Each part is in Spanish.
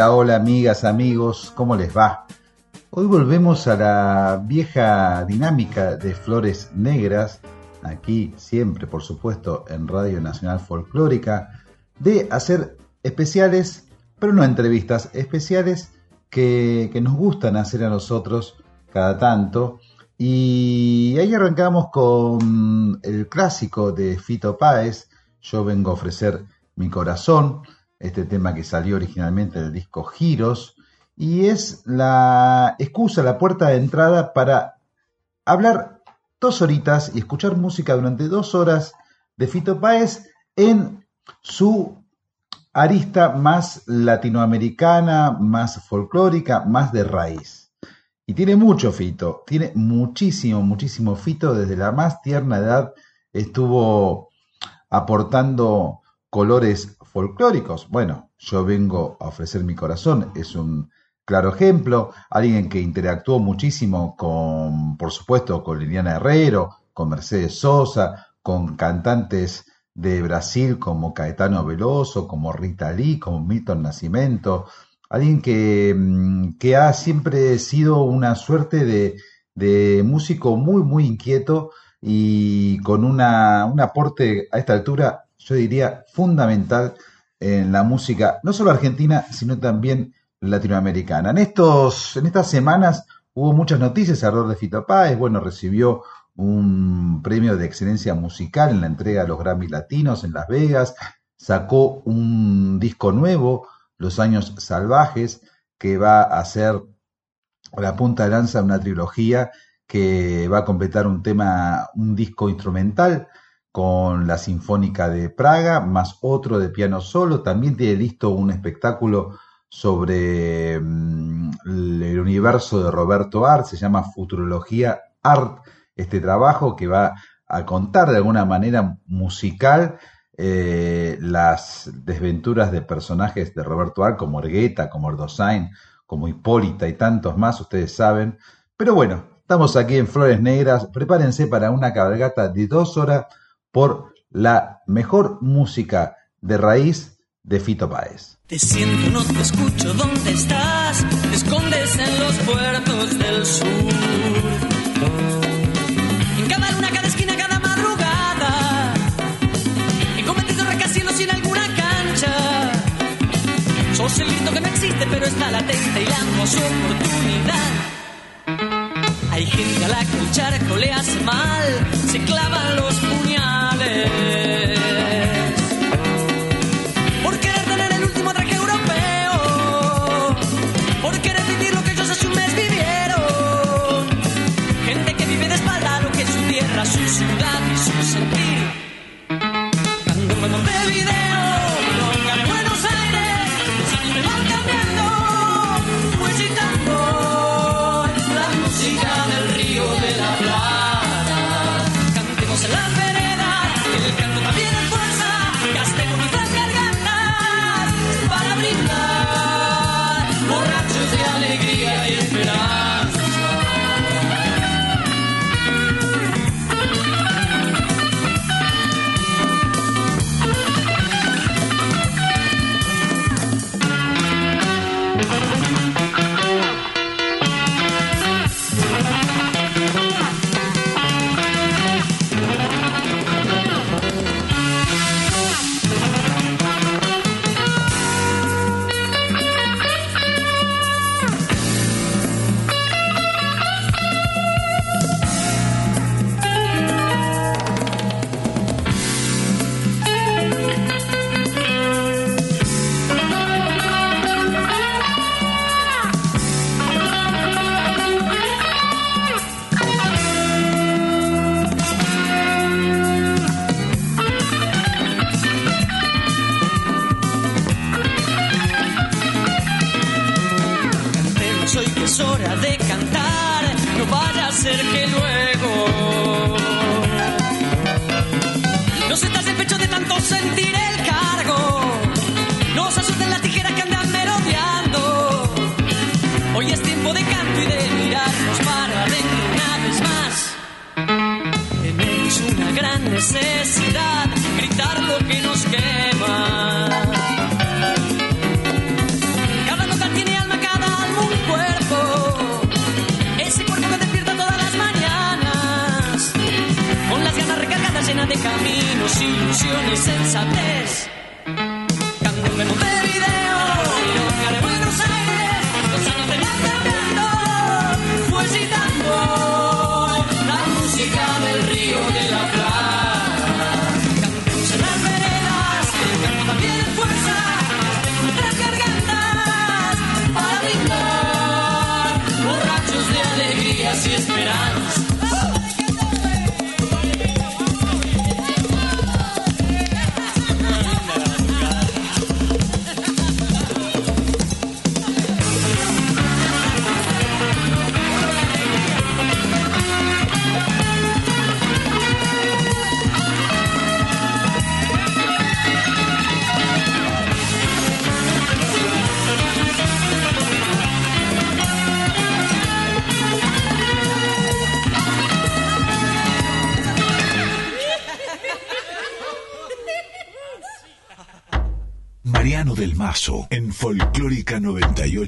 Hola, hola amigas, amigos, ¿cómo les va? Hoy volvemos a la vieja dinámica de Flores Negras, aquí siempre, por supuesto, en Radio Nacional Folclórica, de hacer especiales, pero no entrevistas, especiales que, que nos gustan hacer a nosotros cada tanto. Y ahí arrancamos con el clásico de Fito Páez, Yo vengo a ofrecer mi corazón, este tema que salió originalmente del disco Giros, y es la excusa, la puerta de entrada para hablar dos horitas y escuchar música durante dos horas de Fito Páez en su arista más latinoamericana, más folclórica, más de raíz. Y tiene mucho Fito, tiene muchísimo, muchísimo Fito, desde la más tierna edad estuvo aportando colores folclóricos. Bueno, yo vengo a ofrecer mi corazón, es un claro ejemplo, alguien que interactuó muchísimo con, por supuesto, con Liliana Herrero, con Mercedes Sosa, con cantantes de Brasil como Caetano Veloso, como Rita Lee, como Milton Nascimento, alguien que, mm, que ha siempre sido una suerte de, de músico muy, muy inquieto y con una, un aporte a esta altura, yo diría, fundamental en la música, no solo argentina, sino también latinoamericana. En, estos, en estas semanas hubo muchas noticias alrededor de Fito Páez, bueno, recibió un premio de excelencia musical en la entrega de los Grammy Latinos en Las Vegas, sacó un disco nuevo, Los Años Salvajes, que va a ser la punta de lanza de una trilogía que va a completar un tema, un disco instrumental con la Sinfónica de Praga, más otro de piano solo. También tiene listo un espectáculo sobre mm, el universo de Roberto Art, se llama Futurología Art, este trabajo que va a contar de alguna manera musical eh, las desventuras de personajes de Roberto Art, como Ergueta, como Erdosain, como Hipólita y tantos más, ustedes saben. Pero bueno, estamos aquí en Flores Negras, prepárense para una cabalgata de dos horas por la mejor música de raíz de Fito Páez. Te siento, no te escucho, ¿dónde estás? Te escondes en los puertos del sur. En cada luna, cada esquina, cada madrugada. En conventos, recasinos y en alguna cancha. Sos el grito que no existe, pero está latente y la su oportunidad. Hay gente a la que el charco le hace mal, se clavan los yeah.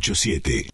987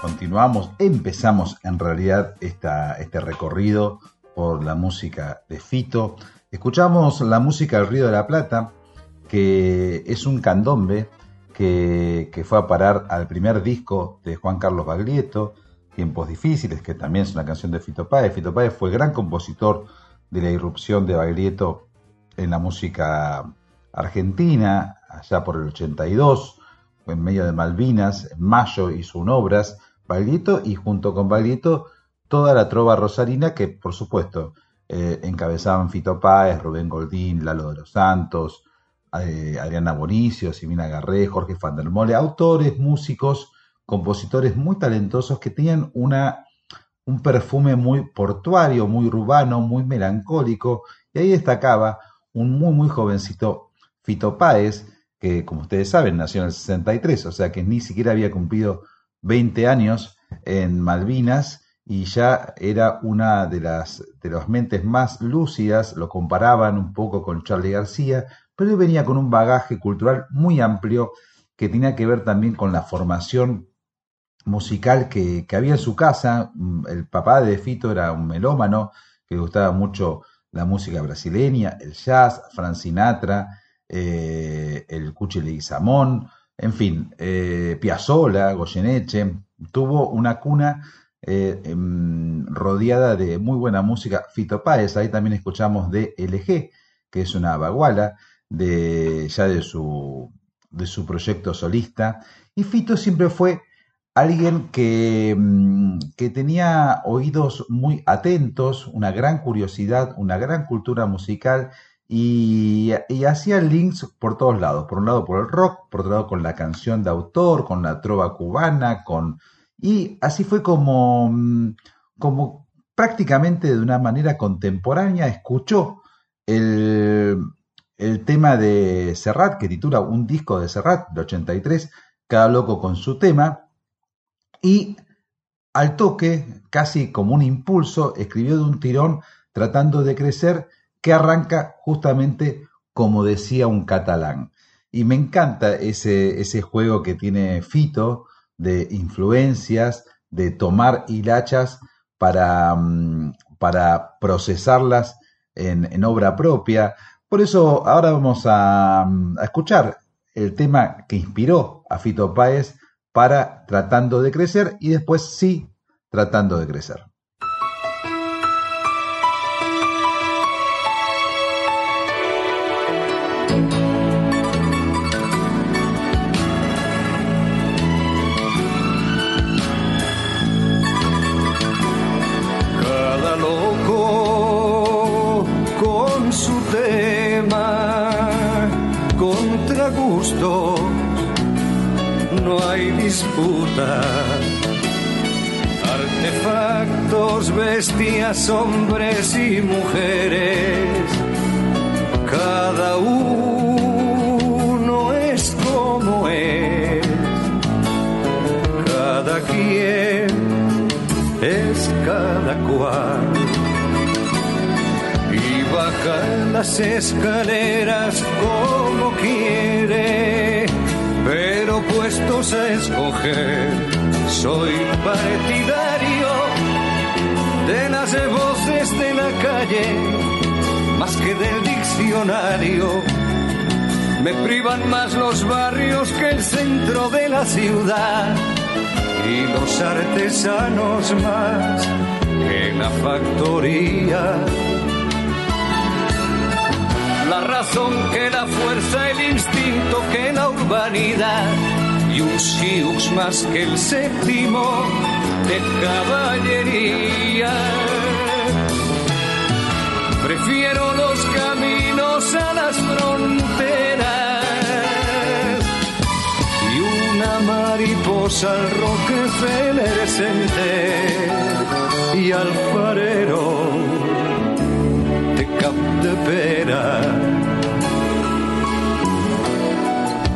continuamos, empezamos en realidad esta, este recorrido por la música de Fito. Escuchamos la música del Río de la Plata, que es un candombe que, que fue a parar al primer disco de Juan Carlos Baglietto, Tiempos Difíciles, que también es una canción de Fito Páez. Fito Páez fue gran compositor de la irrupción de Baglietto en la música argentina, allá por el 82, en medio de Malvinas, en mayo hizo un obras Baglietto, y junto con Baglietto toda la trova rosarina que, por supuesto, eh, encabezaban Fito Páez, Rubén Goldín, Lalo de los Santos, eh, Adriana Bonicio, Simina Garré, Jorge Fandermole, autores, músicos, compositores muy talentosos que tenían una, un perfume muy portuario, muy urbano, muy melancólico, y ahí destacaba un muy, muy jovencito Fito Páez, que como ustedes saben nació en el 63, o sea que ni siquiera había cumplido 20 años en Malvinas y ya era una de las, de las mentes más lúcidas, lo comparaban un poco con Charlie García, pero él venía con un bagaje cultural muy amplio que tenía que ver también con la formación musical que, que había en su casa. El papá de Fito era un melómano que gustaba mucho la música brasileña, el jazz, Frank Sinatra, eh, el Cuchi Leguizamón, en fin, eh, Piazzolla, Goyeneche, tuvo una cuna eh, em, rodeada de muy buena música. Fito Páez, ahí también escuchamos de LG, que es una baguala de, ya de su, de su proyecto solista. Y Fito siempre fue alguien que, mm, que, tenía oídos muy atentos, una gran curiosidad, una gran cultura musical y, y, hacía links por todos lados. Por un lado por el rock, por otro lado con la canción de autor, con la trova cubana, con... Y así fue como, mm, como prácticamente de una manera contemporánea escuchó el, el tema de Serrat, que titula un disco de Serrat de 83, Cada loco con su tema, y al toque, casi como un impulso, escribió de un tirón tratando de crecer, que arranca justamente como decía un catalán. Y me encanta ese, ese juego que tiene Fito de influencias, de tomar hilachas para, mm, para procesarlas en, en obra propia. Por eso ahora vamos a, a, escuchar el tema que inspiró a Fito Páez para Tratando de Crecer y después sí, Tratando de Crecer. Bestias, hombres y mujeres, cada uno es como es, cada quien es cada cual. Y baja las escaleras como quiere, pero puestos a escoger, soy partidario de voces de la calle, más que del diccionario. Me privan más los barrios que el centro de la ciudad y los artesanos más que la factoría. La razón que la fuerza, el instinto que la urbanidad y un siux más que el séptimo de caballería. Prefiero los caminos a las fronteras y una mariposa al Rockefeller Center y al farero de Cap de Pera.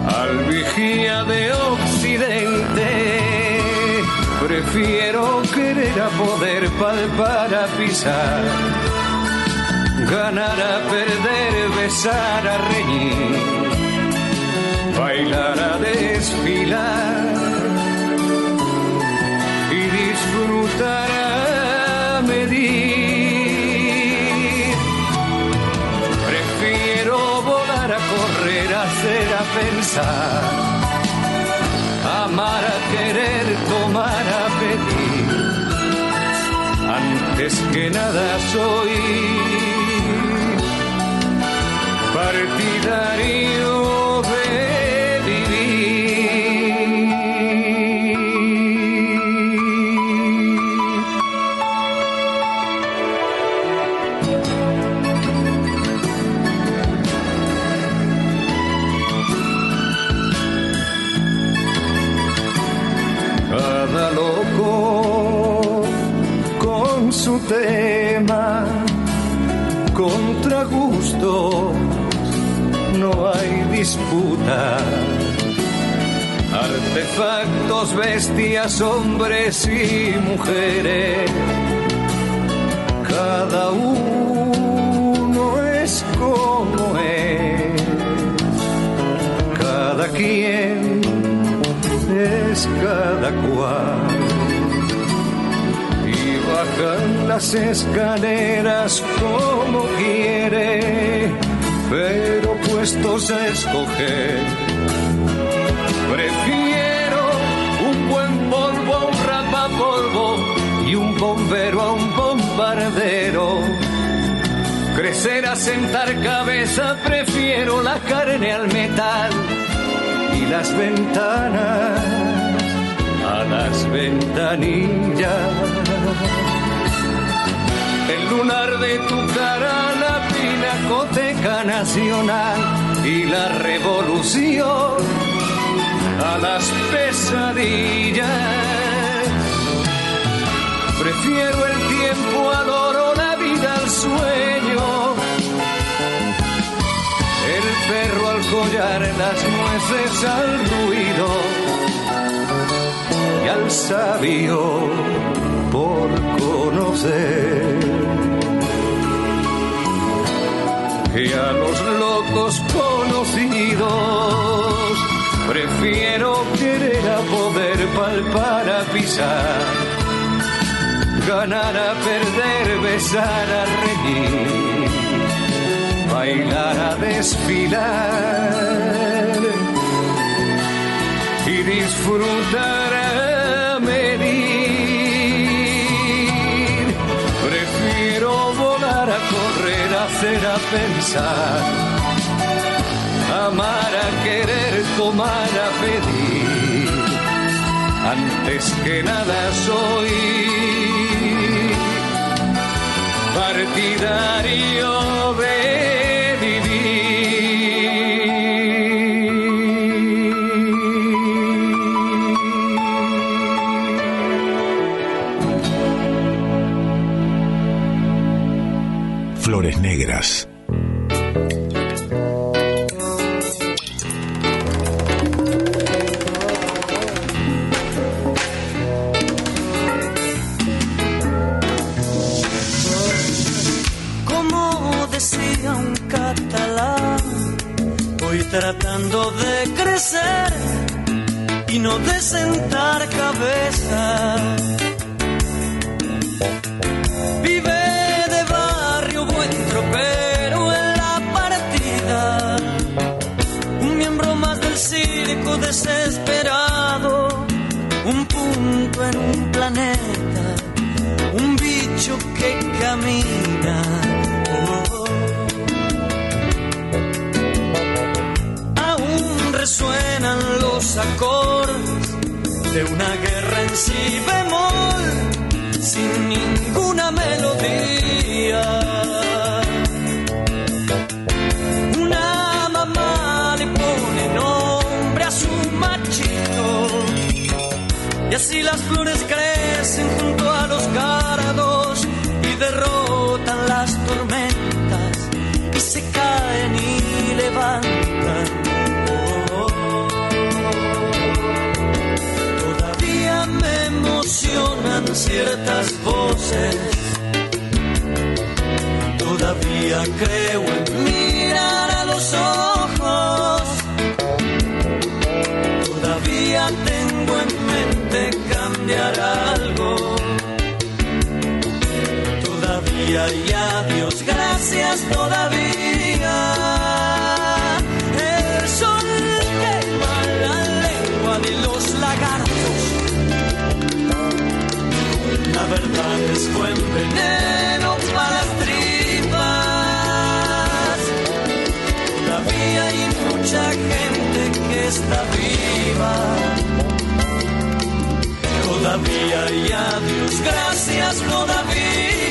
Al vigía de Occidente prefiero querer a poder palpar a pisar. Ganar a perder, besar a reñir bailar a desfilar y disfrutar a medir. Prefiero volar a correr, hacer, a pensar, amar a querer, tomar a pedir. Antes que nada soy partidario de vivir. Cada loco con su tema contra gusto disputa. Artefactos, bestias, hombres y mujeres, cada uno es como es, cada quien es cada cual. Bajan las escaleras como quiere, pero puestos a escoger, prefiero un buen polvo a un rapapolvo y un bombero a un bombardero. Crecer a sentar cabeza, prefiero la carne al metal y las ventanas a las ventanillas el lunar de tu cara, pinacoteca nacional y la revolución a las pesadillas. Prefiero el tiempo al oro, la vida al sueño. El perro al collar, las nueces al ruido y al sabio por conocer. Poder palpar a pisar, ganar a perder, besar a reír, bailar a desfilar. Y disfrutar a medir. Prefiero volar a hacer a pensar, amar a querer, tomar a pedir, antes que nada soy partidario de de crecer y no de sentar cabeza de una guerra en si bemol, sin ninguna melodía. Y así las flores crecen junto a los cardos y derrotan ciertas voces. Todavía creo en mirar a los ojos. Todavía tengo en cambiar algo. Todavía y Dios gracias todavía. Buen veneno para las tripas. Todavía hay mucha gente que está viva todavía y a Dios gracias todavía.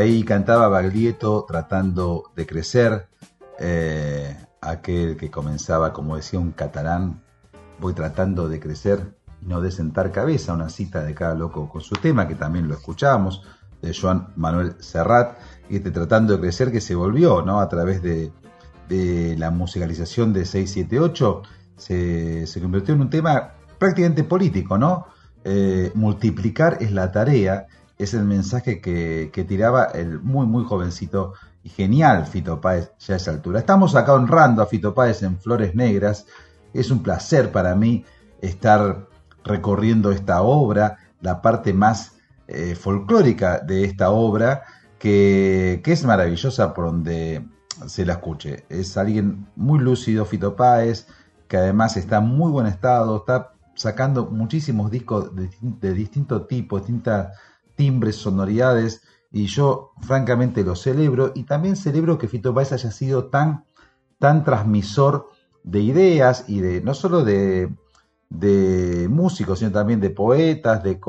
Ahí cantaba Baglietto tratando de crecer, eh, aquel que comenzaba, como decía un catalán, voy tratando de crecer y no de sentar cabeza, una cita de cada loco con su tema, que también lo escuchábamos, de Joan Manuel Serrat, y este tratando de crecer que se volvió, ¿no? A través de, la musicalización de 678, se, se convirtió en un tema prácticamente político, ¿no? Eh, multiplicar es la tarea es el mensaje que, tiraba el muy, muy jovencito y genial Fito Páez ya a esa altura. Estamos acá honrando a Fito Páez en Flores Negras. Es un placer para mí estar recorriendo esta obra, la parte más eh, folclórica de esta obra, que, es maravillosa por donde se la escuche. Es alguien muy lúcido, Fito Páez, que además está en muy buen estado, está sacando muchísimos discos de, de distinto tipo, distintas timbres, sonoridades, y yo francamente lo celebro, y también celebro que Fito Páez haya sido tan, tan transmisor de ideas y de no solo de, de músicos, sino también de poetas, de,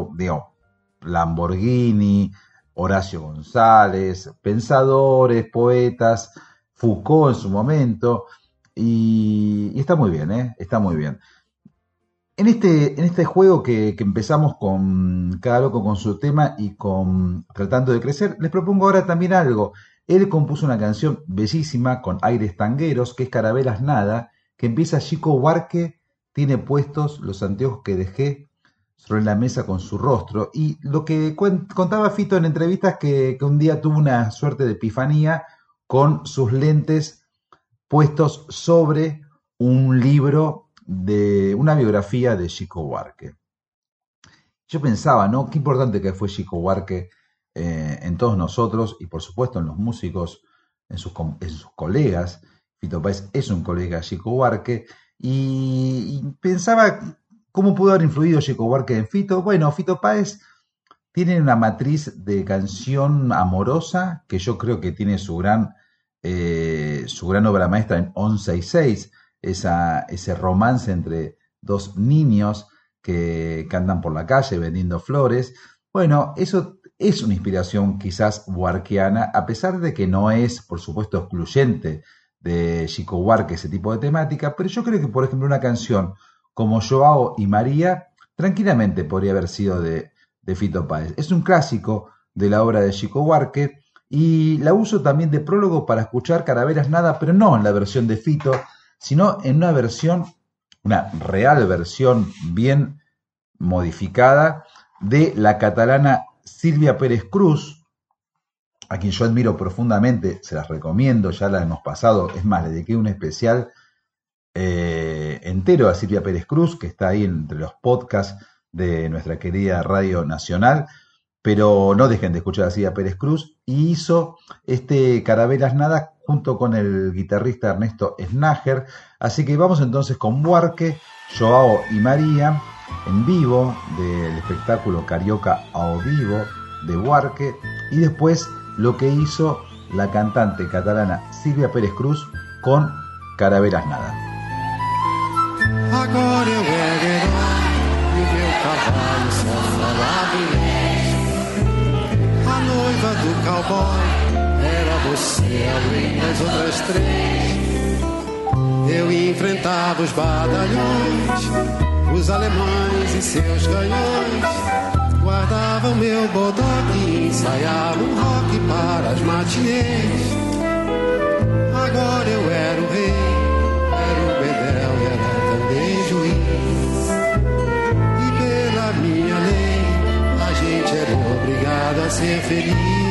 Lamborghini, Horacio González, pensadores, poetas, Foucault en su momento, y, y está muy bien, ¿eh? está muy bien. En este, en este juego que, empezamos con cada loco con su tema y con tratando de crecer, les propongo ahora también algo. Él compuso una canción bellísima con aires tangueros, que es Carabelas Nada, que empieza Chico Huarque, tiene puestos los anteojos que dejé sobre la mesa con su rostro. Y lo que contaba Fito en entrevistas que, que un día tuvo una suerte de epifanía con sus lentes puestos sobre un libro de una biografía de Chico Huarque. Yo pensaba, ¿no? Qué importante que fue Chico Huarque eh, en todos nosotros y por supuesto en los músicos, en sus, colegas. Fito Páez es un colega de Chico Huarque y, pensaba cómo pudo haber influido Chico Huarque en Fito. Bueno, Fito Páez tiene una matriz de canción amorosa que yo creo que tiene su gran, eh, su gran obra maestra en 11 y 6 esa, ese romance entre dos niños que, andan por la calle vendiendo flores. Bueno, eso es una inspiración quizás huarquiana, a pesar de que no es, por supuesto, excluyente de Chico Huarque ese tipo de temática, pero yo creo que, por ejemplo, una canción como Joao y María tranquilamente podría haber sido de, de Fito Páez. Es un clásico de la obra de Chico Huarque y la uso también de prólogo para escuchar Caraveras Nada, pero no en la versión de Fito, sino en una versión una real versión bien modificada de la catalana Silvia Pérez Cruz, a quien yo admiro profundamente, se las recomiendo, ya la hemos pasado, es más, le dediqué un especial eh, entero a Silvia Pérez Cruz, que está ahí entre los podcasts de nuestra querida Radio Nacional, pero no dejen de escuchar a Silvia Pérez Cruz, y hizo este Carabelas Nada junto con el guitarrista Ernesto Snager, así que vamos entonces con Buarque, Joao y María, en vivo del espectáculo Carioca a vivo de Buarque, y después lo que hizo la cantante catalana Silvia Pérez Cruz con Caravelas Nada. Você, além das outras três. Eu enfrentava os badalhões, os alemães e seus canhões Guardava o meu bodoque e ensaiava um rock para as matinês. Agora eu era o rei, era o bedel e era também juiz. E pela minha lei, a gente era obrigado a ser feliz.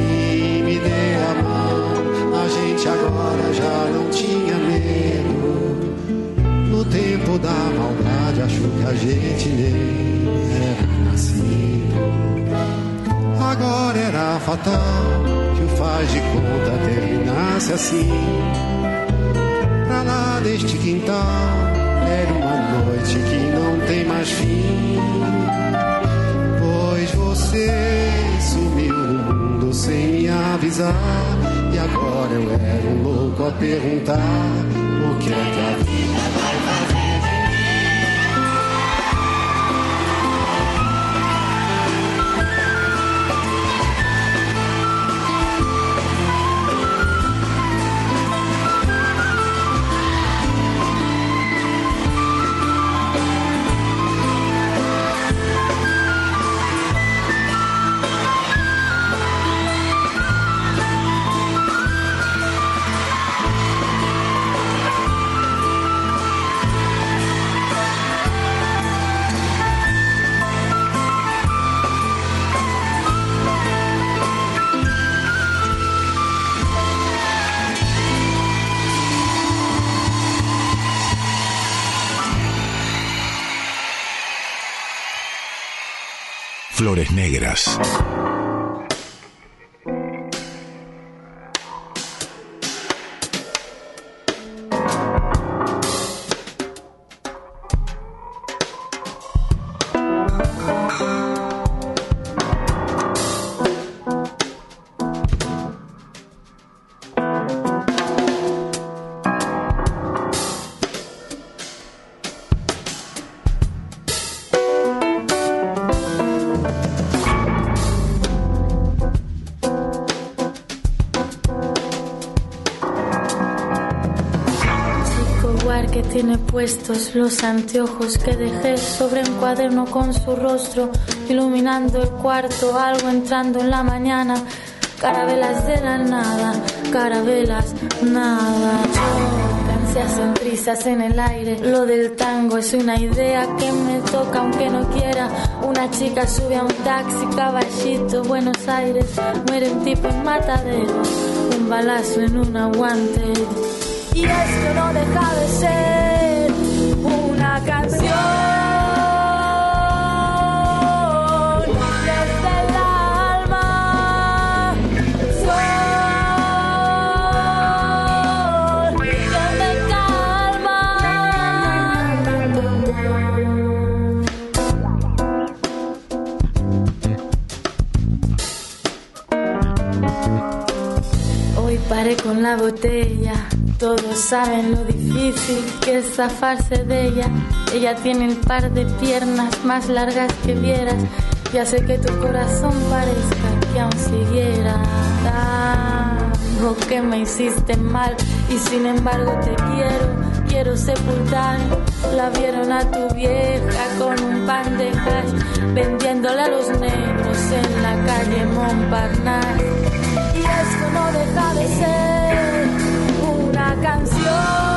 a gente nem era Agora era fatal que o faz de conta terminasse assim. Pra lá deste quintal era uma noite que não tem mais fim. Pois você sumiu no mundo sem me avisar. E agora eu era um louco a perguntar o que é que a vida vai fazer. Flores negras. los anteojos que dejé sobre un cuaderno con su rostro, iluminando el cuarto, algo entrando en la mañana. Carabelas de la nada, carabelas, nada. Se hacen brisas en el aire. Lo del tango es una idea que me toca aunque no quiera. Una chica sube a un taxi, caballito, Buenos Aires. Muere un tipo en matadero, un balazo en un aguante. Y esto no deja de ser con la botella. Todos saben lo difícil que es zafarse de ella. Ella tiene el par de piernas más largas que vieras. Y hace que tu corazón parezca que aún siguiera. Algo que me hiciste mal y sin embargo te quiero quiero sepultar. La vieron a tu vieja con un pan de hash, vendiéndole a los negros en la calle Montparnasse. Y esto no deja de ser una canción.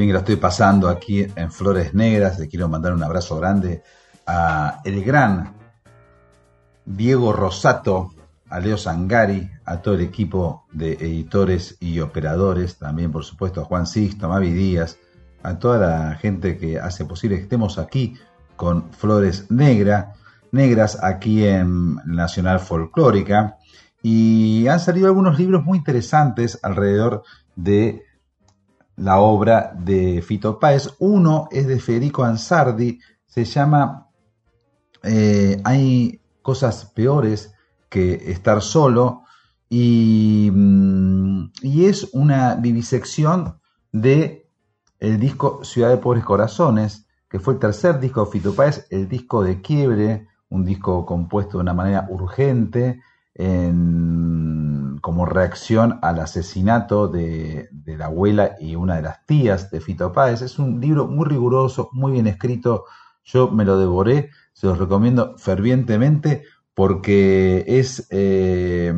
Bien que la estoy pasando aquí en Flores Negras. Le quiero mandar un abrazo grande a el gran Diego Rosato, a Leo Sangari, a todo el equipo de editores y operadores, también por supuesto a Juan Sisto, a Mavi Díaz, a toda la gente que hace posible que estemos aquí con Flores Negras, negras aquí en Nacional Folclórica. Y han salido algunos libros muy interesantes alrededor de la obra de Fito Páez. Uno es de Federico Ansardi, se llama eh, Hay cosas peores que estar solo y, mm, y, es una vivisección de el disco Ciudad de Pobres Corazones, que fue el tercer disco de Fito Páez, el disco de quiebre, un disco compuesto de una manera urgente, como reacción al asesinato de, la abuela y una de las tías de Fito Páez. Es un libro muy riguroso, muy bien escrito. Yo me lo devoré, se los recomiendo fervientemente porque es, eh,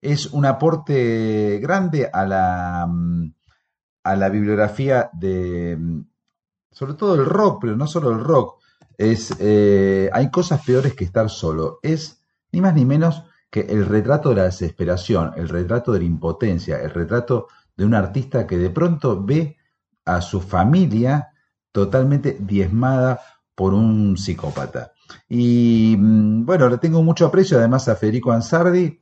es un aporte grande a la, a la bibliografía de, sobre todo el rock, pero no solo el rock. Es, eh, hay cosas peores que estar solo. Es ni más ni menos que el retrato de la desesperación, el retrato de la impotencia, el retrato de un artista que de pronto ve a su familia totalmente diezmada por un psicópata. Y mm, bueno, le tengo mucho aprecio además a Federico Ansardi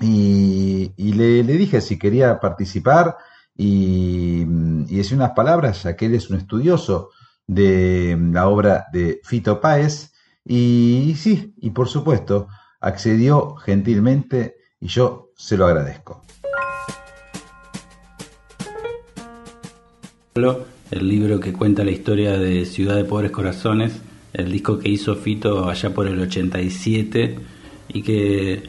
y, le, dije si quería participar y, mm, y decir unas palabras, ya que él es un estudioso de la obra de Fito Páez. Y sí, y por supuesto, accedió gentilmente y yo se lo agradezco. el libro que cuenta la historia de Ciudad de Pobres Corazones, el disco que hizo Fito allá por el 87 y que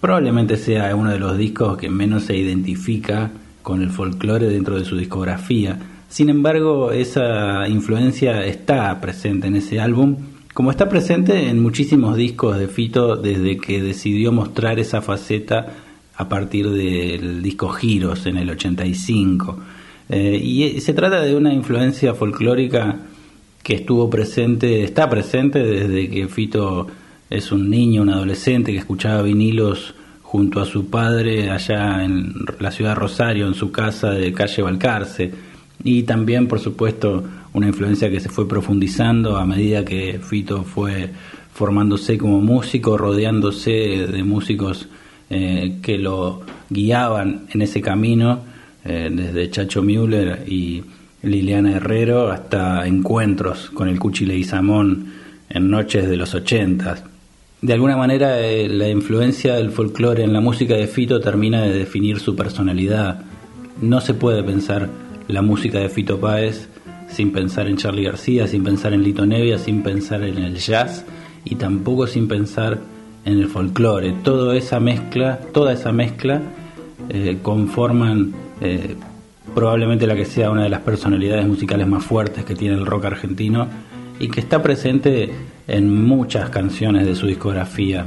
probablemente sea uno de los discos que menos se identifica con el folclore dentro de su discografía. Sin embargo, esa influencia está presente en ese álbum, como está presente en muchísimos discos de Fito desde que decidió mostrar esa faceta a partir del disco Giros en el 85. Eh, y se trata de una influencia folclórica que estuvo presente, está presente desde que Fito es un niño, un adolescente que escuchaba vinilos junto a su padre allá en la ciudad de Rosario, en su casa de calle Balcarce. Y también, por supuesto, una influencia que se fue profundizando a medida que Fito fue formándose como músico, rodeándose de músicos eh, que lo guiaban en ese camino, eh, desde Chacho Müller y Liliana Herrero hasta encuentros con el Cuchi Leguizamón en noches de los ochentas. De alguna manera eh, la influencia del folclore en la música de Fito termina de definir su personalidad. No se puede pensar la música de Fito Páez sin pensar en Charlie García, sin pensar en Lito Nevia, sin pensar en el jazz y tampoco sin pensar en el folclore. Toda esa mezcla, toda esa mezcla eh, conforman eh, probablemente la que sea una de las personalidades musicales más fuertes que tiene el rock argentino y que está presente en muchas canciones de su discografía.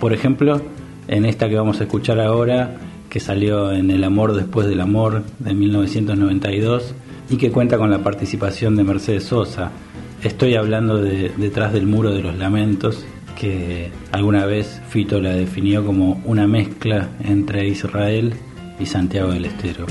Por ejemplo, en esta que vamos a escuchar ahora, que salió en El amor después del amor de 1992 y que cuenta con la participación de Mercedes Sosa. Estoy hablando de Detrás del muro de los lamentos, que alguna vez Fito la definió como una mezcla entre Israel y Santiago del Estero.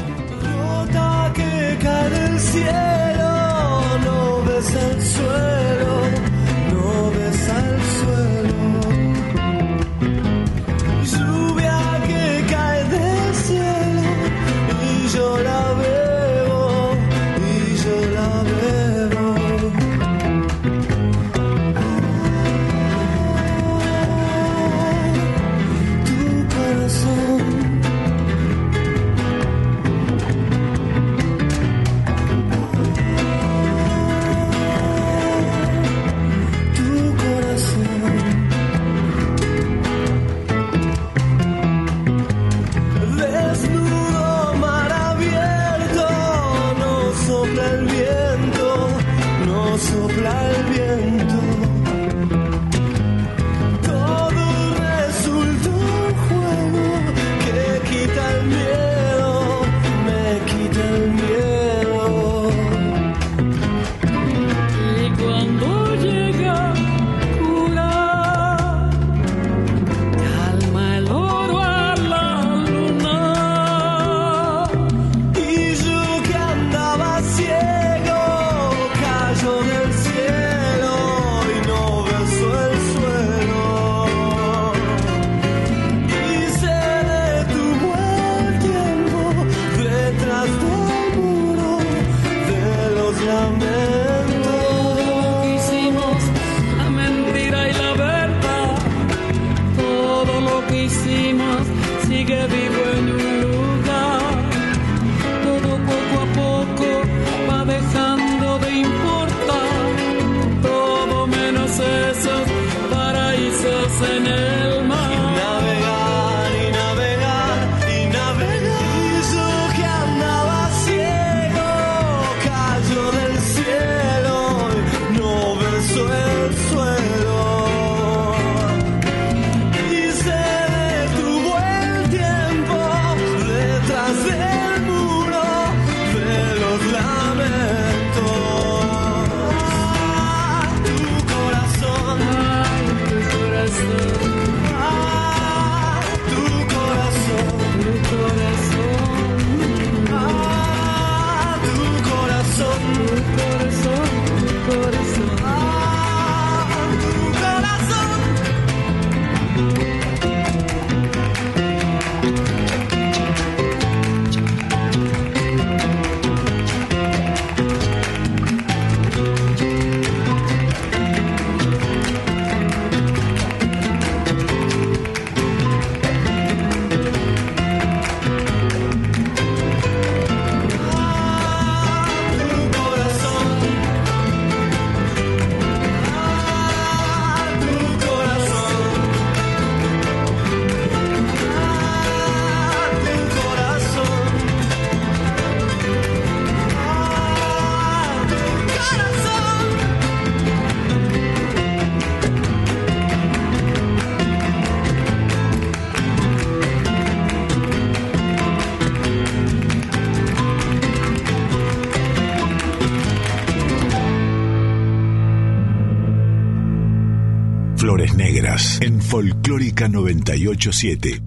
Folclórica 987.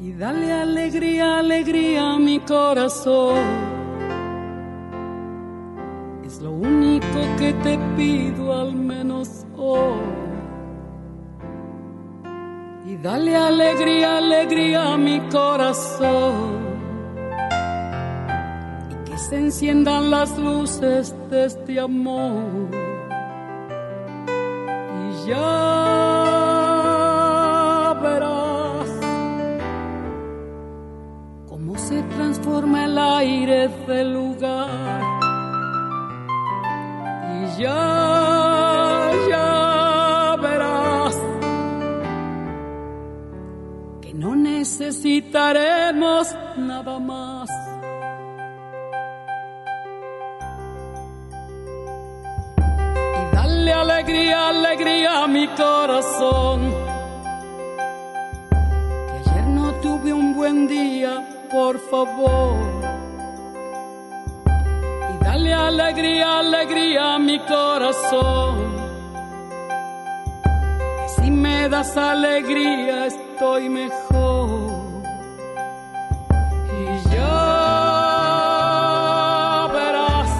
Y dale alegría, alegría a mi corazón. Es lo único que te pido al menos hoy. Y dale alegría, alegría a mi corazón Y que se enciendan las luces de este amor. y dale alegría, alegría a mi corazón. Si me das alegría estoy mejor. Y ya verás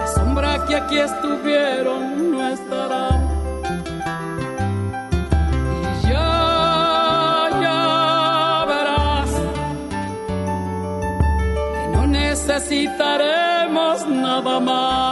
la sombra que aquí estuvieron necesitaremos nada más.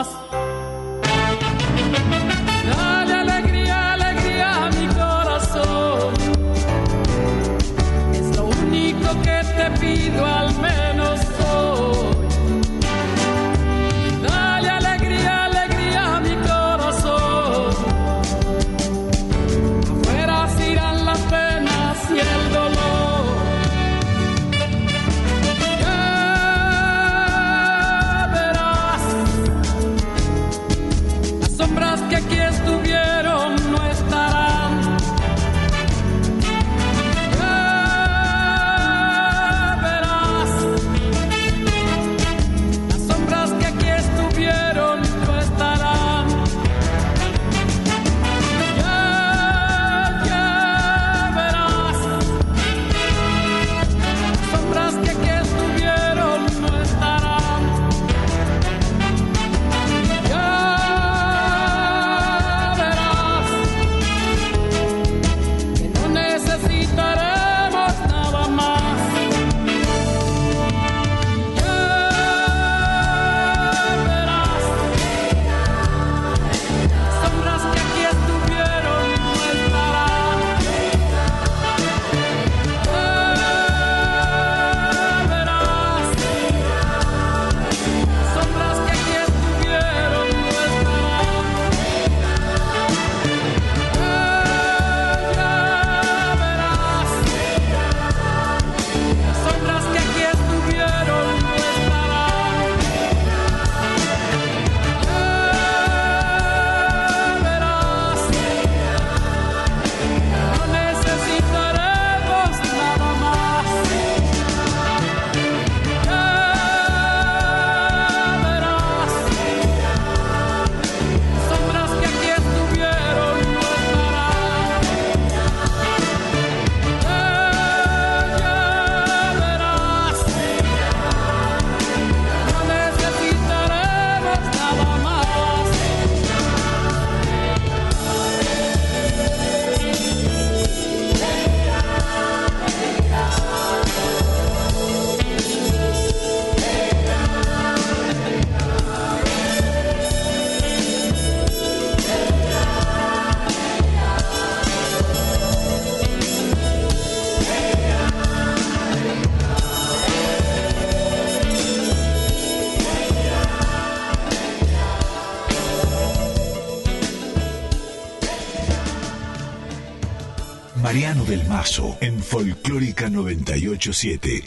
En Folclórica 987.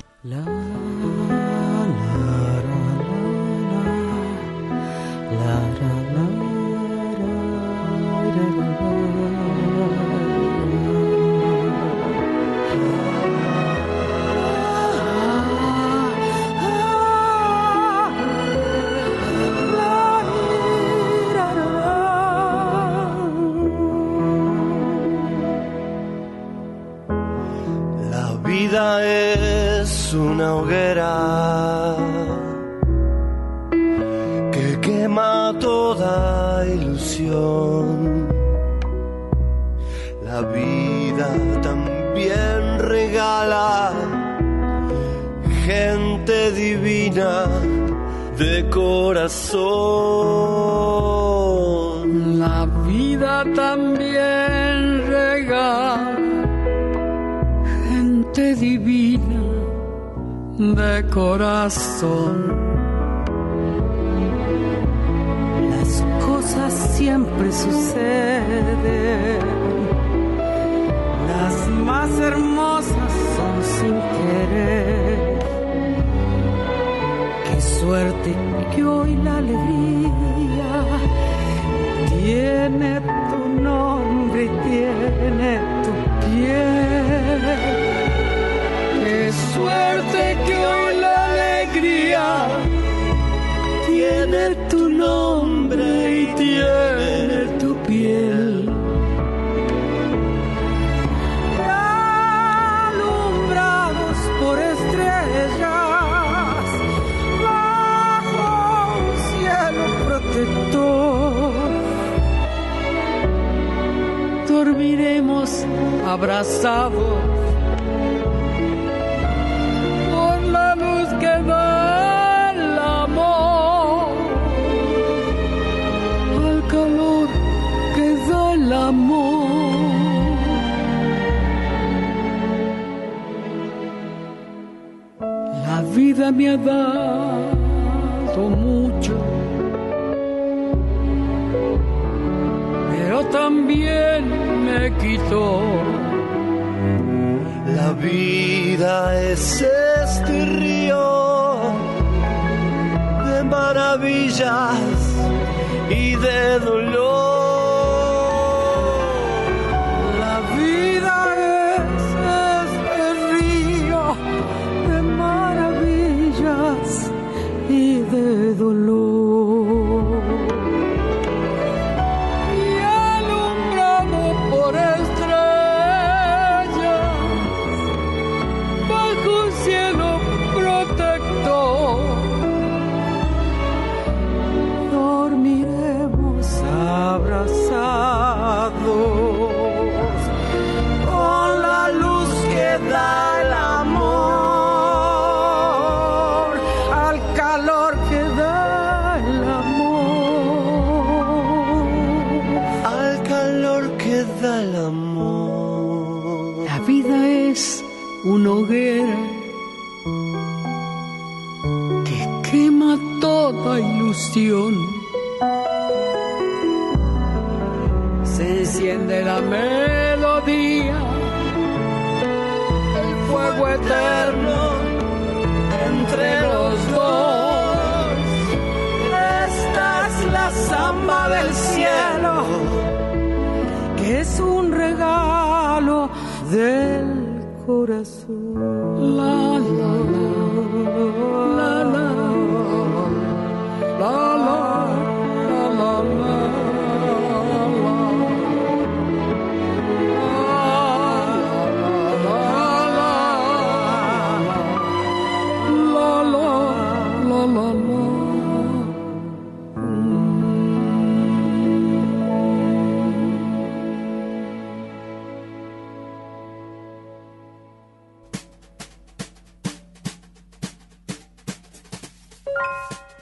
Es un regalo del corazón. La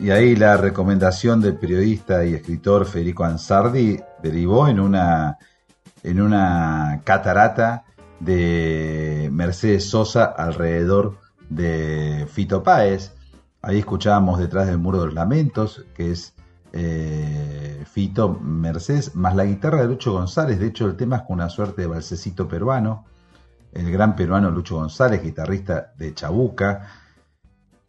Y ahí la recomendación del periodista y escritor Federico Ansardi derivó en una, en una catarata de Mercedes Sosa alrededor de Fito Páez. Ahí escuchábamos detrás del muro de los lamentos, que es eh, Fito Mercedes, más la guitarra de Lucho González. De hecho, el tema es con una suerte de balsecito peruano. El gran peruano Lucho González, guitarrista de Chabuca.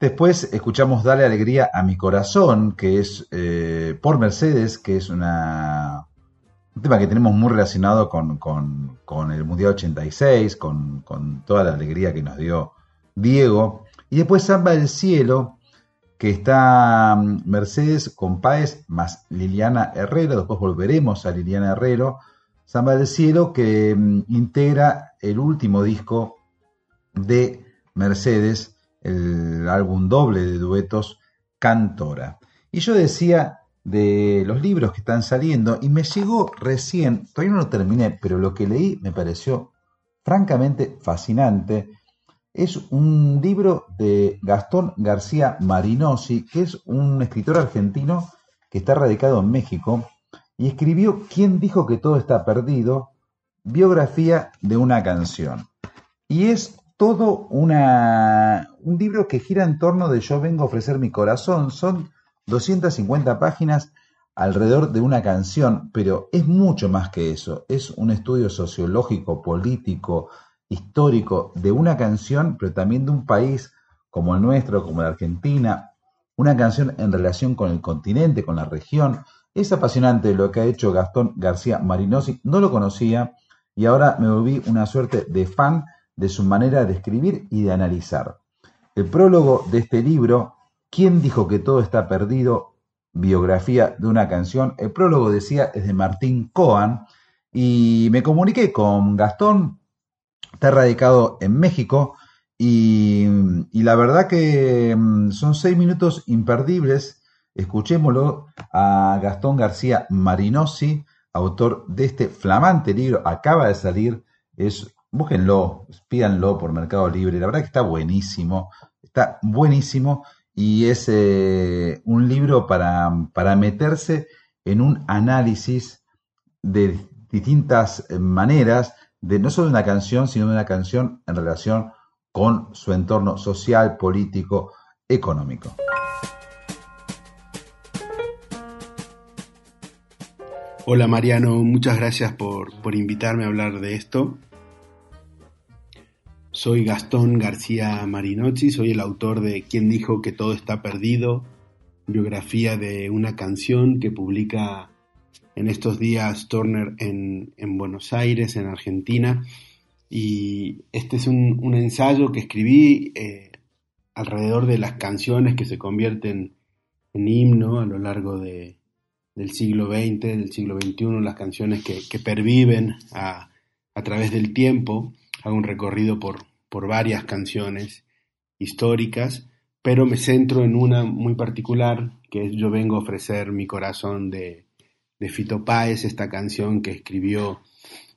Después escuchamos Dale Alegría a mi corazón, que es eh, por Mercedes, que es una, un tema que tenemos muy relacionado con, con- el Mundial 86, con, con toda la alegría que nos dio Diego. Y después Samba del Cielo, que está mm, Mercedes con más Liliana Herrero. Después volveremos a Liliana Herrero. Samba del Cielo, que mm, integra el último disco de Mercedes el álbum doble de duetos Cantora. Y yo decía de los libros que están saliendo y me llegó recién, todavía no lo terminé, pero lo que leí me pareció francamente fascinante. Es un libro de Gastón García Marinosi, que es un escritor argentino que está radicado en México y escribió ¿Quién dijo que todo está perdido? Biografía de una canción. Y es todo una, un libro que gira en torno de Yo vengo a ofrecer mi corazón. Son 250 páginas alrededor de una canción, pero es mucho más que eso. Es un estudio sociológico, político, histórico de una canción, pero también de un país como el nuestro, como la Argentina. Una canción en relación con el continente, con la región. Es apasionante lo que ha hecho Gastón García Marinosi. No lo conocía y ahora me volví una suerte de fan de su manera de escribir y de analizar. El prólogo de este libro, ¿Quién dijo que todo está perdido? Biografía de una canción. El prólogo decía es de Martín Coan y me comuniqué con Gastón, está radicado en México y, y la verdad que mm, son seis minutos imperdibles. Escuchémoslo a Gastón García Marinosi, autor de este flamante libro, acaba de salir, es búsquenlo, pídanlo por Mercado Libre, la verdad que está buenísimo, está buenísimo y es eh, un libro para, para meterse en un análisis de distintas maneras, de no solo de una canción, sino de una canción en relación con su entorno social, político, económico. Hola Mariano, muchas gracias por, por invitarme a hablar de esto. Soy Gastón García Marinozzi, soy el autor de Quién dijo que todo está perdido, biografía de una canción que publica en estos días Turner en, en Buenos Aires, en Argentina. Y este es un, un ensayo que escribí eh, alrededor de las canciones que se convierten en himno a lo largo de, del siglo XX, del siglo XXI, las canciones que, que perviven a través del tiempo hago un recorrido por, por varias canciones históricas, pero me centro en una muy particular, que es Yo vengo a ofrecer mi corazón de, de Fito Páez, esta canción que escribió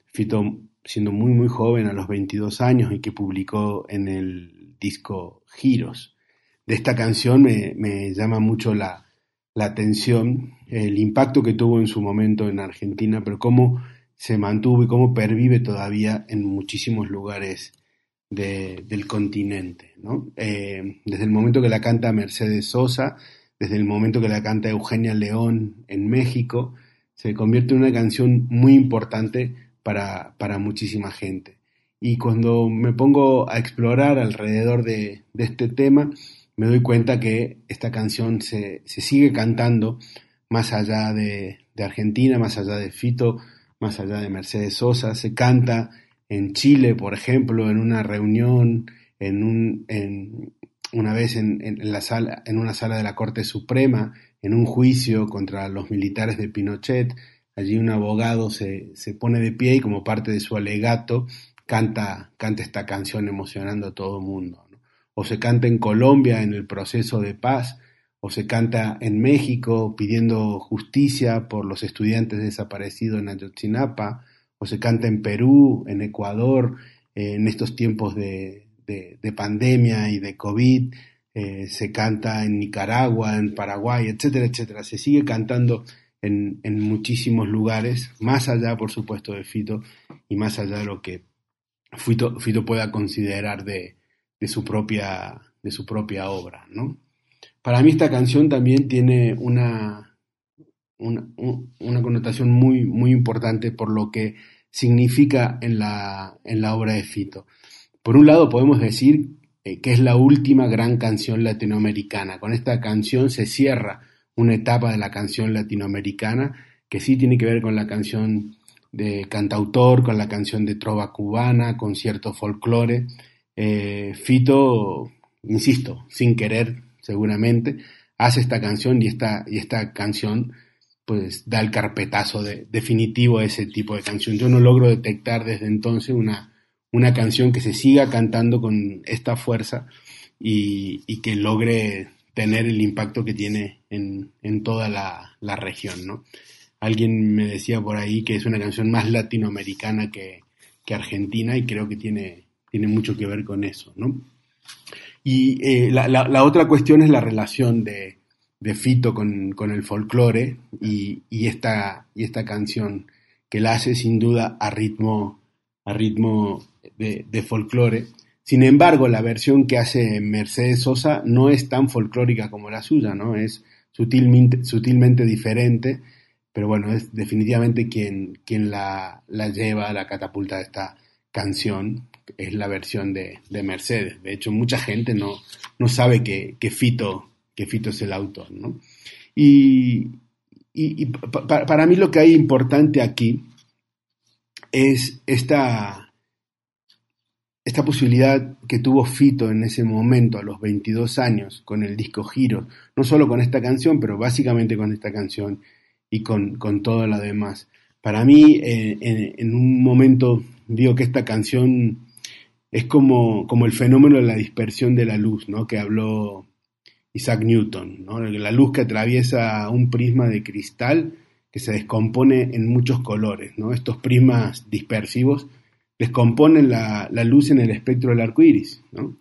Fito siendo muy muy joven, a los 22 años, y que publicó en el disco Giros. De esta canción me, me llama mucho la, la atención, el impacto que tuvo en su momento en Argentina, pero cómo se mantuvo y cómo pervive todavía en muchísimos lugares de, del continente. ¿no? Eh, desde el momento que la canta Mercedes Sosa, desde el momento que la canta Eugenia León en México, se convierte en una canción muy importante para, para muchísima gente. Y cuando me pongo a explorar alrededor de, de este tema, me doy cuenta que esta canción se, se sigue cantando más allá de, de Argentina, más allá de Fito, más allá de Mercedes Sosa, se canta en Chile, por ejemplo, en una reunión, en un, en, una vez en, en, la sala, en una sala de la Corte Suprema, en un juicio contra los militares de Pinochet, allí un abogado se, se pone de pie y como parte de su alegato canta, canta esta canción emocionando a todo el mundo. O se canta en Colombia en el proceso de paz, o se canta en México pidiendo justicia por los estudiantes desaparecidos en Ayotzinapa, o se canta en Perú, en Ecuador, en estos tiempos de, de, de, pandemia y de COVID, eh, se canta en Nicaragua, en Paraguay, etcétera, etcétera. Se sigue cantando en, muchísimos lugares, más allá, por supuesto, de Fito y más allá de lo que Fito, Fito pueda considerar de, de, su propia, de su propia obra, ¿no? Para mí esta canción también tiene una, una, una, connotación muy, muy importante por lo que significa en la, en la obra de Fito. Por un lado podemos decir eh, que es la última gran canción latinoamericana. Con esta canción se cierra una etapa de la canción latinoamericana que sí tiene que ver con la canción de cantautor, con la canción de trova cubana, con cierto folclore. Eh, Fito, insisto, sin querer seguramente, hace esta canción y esta, y esta canción pues da el carpetazo de, definitivo a ese tipo de canción. Yo no logro detectar desde entonces una, una canción que se siga cantando con esta fuerza y, y que logre tener el impacto que tiene en, en toda la, la, región, ¿no? Alguien me decía por ahí que es una canción más latinoamericana que, que argentina y creo que tiene, tiene mucho que ver con eso, ¿no? Y eh, la, la, la, otra cuestión es la relación de, de Fito con, con el folclore y, y, esta, y esta canción que la hace sin duda a ritmo, a ritmo de, de folclore. Sin embargo, la versión que hace Mercedes Sosa no es tan folclórica como la suya, ¿no? Es sutilmente, sutilmente diferente, pero bueno, es definitivamente quien, quien la, la lleva a la catapulta de esta canción, es la versión de, de Mercedes. De hecho, mucha gente no, no sabe que, que, Fito, que Fito es el autor, ¿no? Y, y, y pa, para mí lo que hay importante aquí es esta esta posibilidad que tuvo Fito en ese momento, a los 22 años, con el disco Giros, no solo con esta canción, pero básicamente con esta canción y con, con todo lo demás. Para mí, eh, en, en, un momento, digo que esta canción es como, como el fenómeno de la dispersión de la luz, ¿no? que habló Isaac Newton, ¿no? la luz que atraviesa un prisma de cristal que se descompone en muchos colores. ¿no? Estos prismas dispersivos descomponen la, la, luz en el espectro del arco iris, ¿no?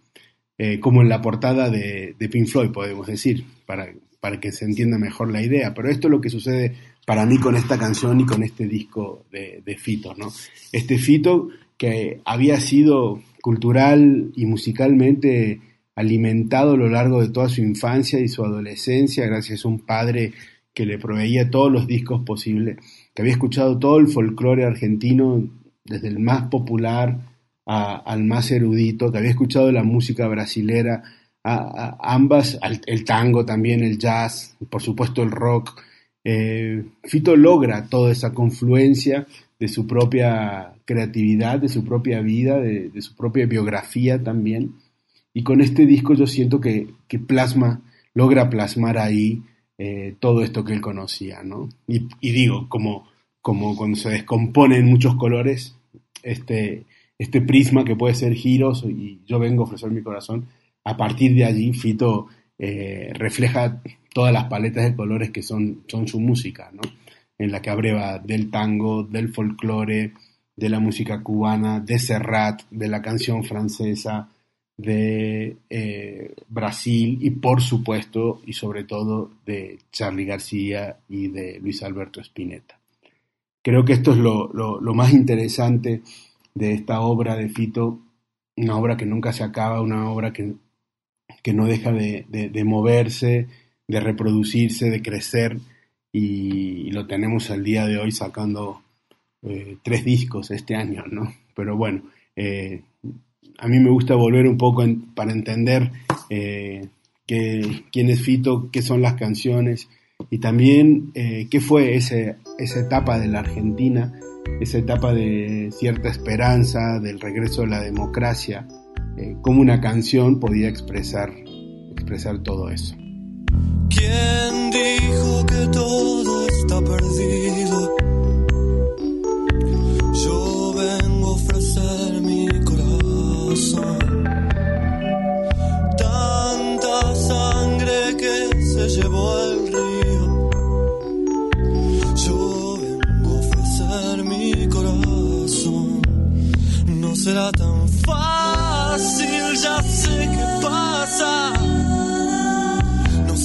Eh, como en la portada de, de, Pink Floyd, podemos decir, para, para, que se entienda mejor la idea. Pero esto es lo que sucede para mí con esta canción y con este disco de, de Fito, ¿no? Este Fito que había sido cultural y musicalmente alimentado a lo largo de toda su infancia y su adolescencia gracias a un padre que le proveía todos los discos posibles, que había escuchado todo el folclore argentino desde el más popular a, al más erudito, que había escuchado la música brasilera, a, ambas, al, el tango también, el jazz, por supuesto el rock. Eh, Fito logra toda esa confluencia de su propia creatividad, de su propia vida, de, su propia biografía también. Y con este disco yo siento que, que plasma, logra plasmar ahí eh, todo esto que él conocía, ¿no? Y, y digo, como, como cuando se descompone en muchos colores, este, este prisma que puede ser giros y yo vengo a ofrecer mi corazón, a partir de allí Fito eh, refleja todas las paletas de colores que son, son su música, ¿no? En la que abreva del tango, del folclore, de la música cubana, de Serrat, de la canción francesa, de eh, Brasil y por supuesto y sobre todo de Charlie García y de Luis Alberto Spinetta. Creo que esto es lo, lo, más interesante de esta obra de Fito, una obra que nunca se acaba, una obra que, que no deja de, de, de, moverse, de reproducirse, de crecer, y, lo tenemos al día de hoy sacando eh, tres discos este año, ¿no? Pero bueno, eh, a mí me gusta volver un poco en, para entender eh, que, quién es Fito, qué son las canciones, y también eh, qué fue ese, esa etapa de la Argentina, esa etapa de cierta esperanza, del regreso de la democracia, cómo una canción podía expresar, expresar todo eso. ¿Quién dijo que todo está perdido? Yo vengo a ofrecer mi corazón. Tanta sangre que se llevó el río. será tan fácil, ya sé qué pasa.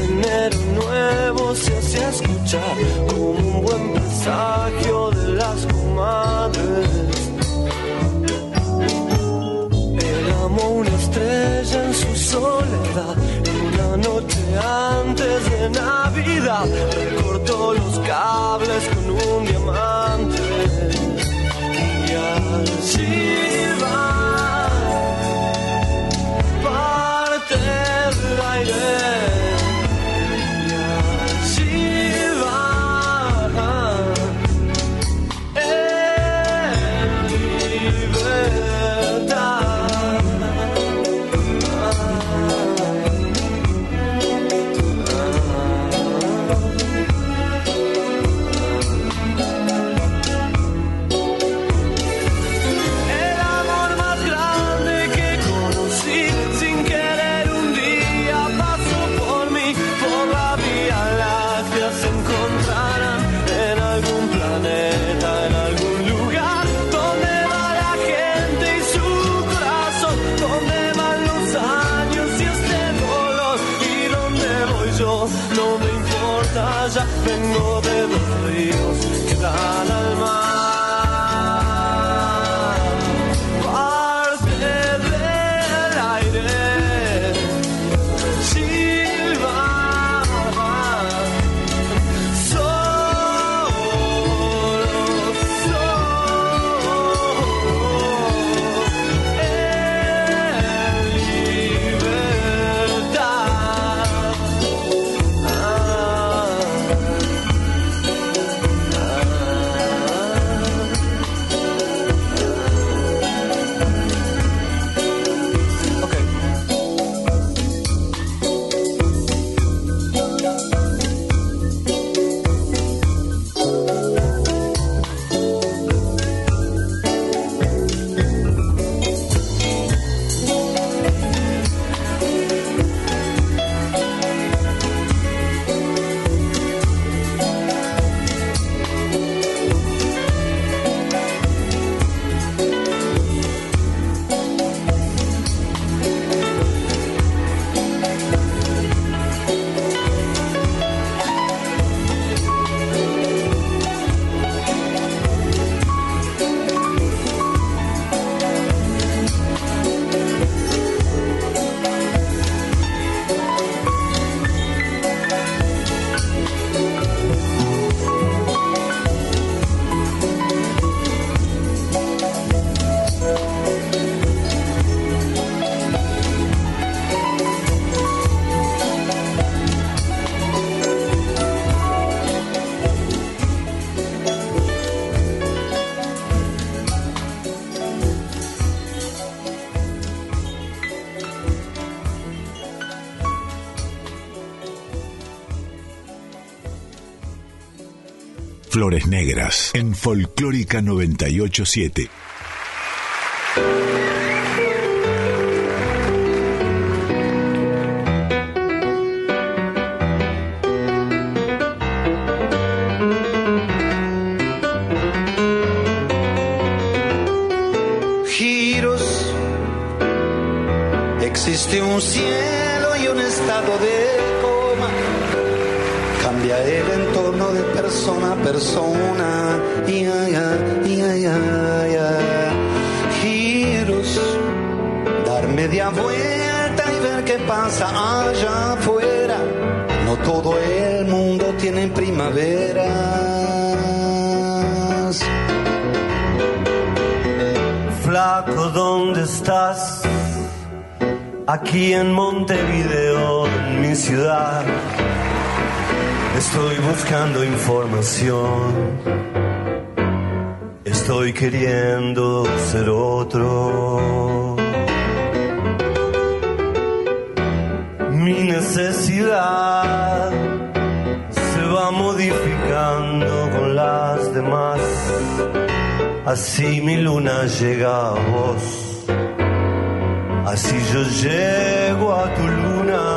enero nuevo se hacía escuchar como un buen presagio de las comadres. Éramos una estrella en su soledad, una noche antes de Navidad, recortó los cables con un diamante y así. Negras en Folclórica 987. giros. Existe un cielo y un estado de coma. Cambia el entorno de persona a persona. Ya, ya, ya. Giros. Dar media vuelta y ver qué pasa allá afuera. No todo el mundo tiene primaveras. Flaco, ¿dónde estás? Aquí en Montevideo, en mi ciudad. Estoy buscando información. Estoy queriendo ser otro. Mi necesidad se va modificando con las demás. Así mi luna llega a vos. Así yo llego a tu luna.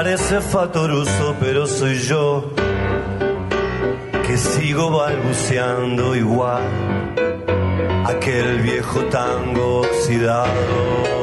Parece fatoruso, pero soy yo que sigo balbuceando igual aquel viejo tango oxidado.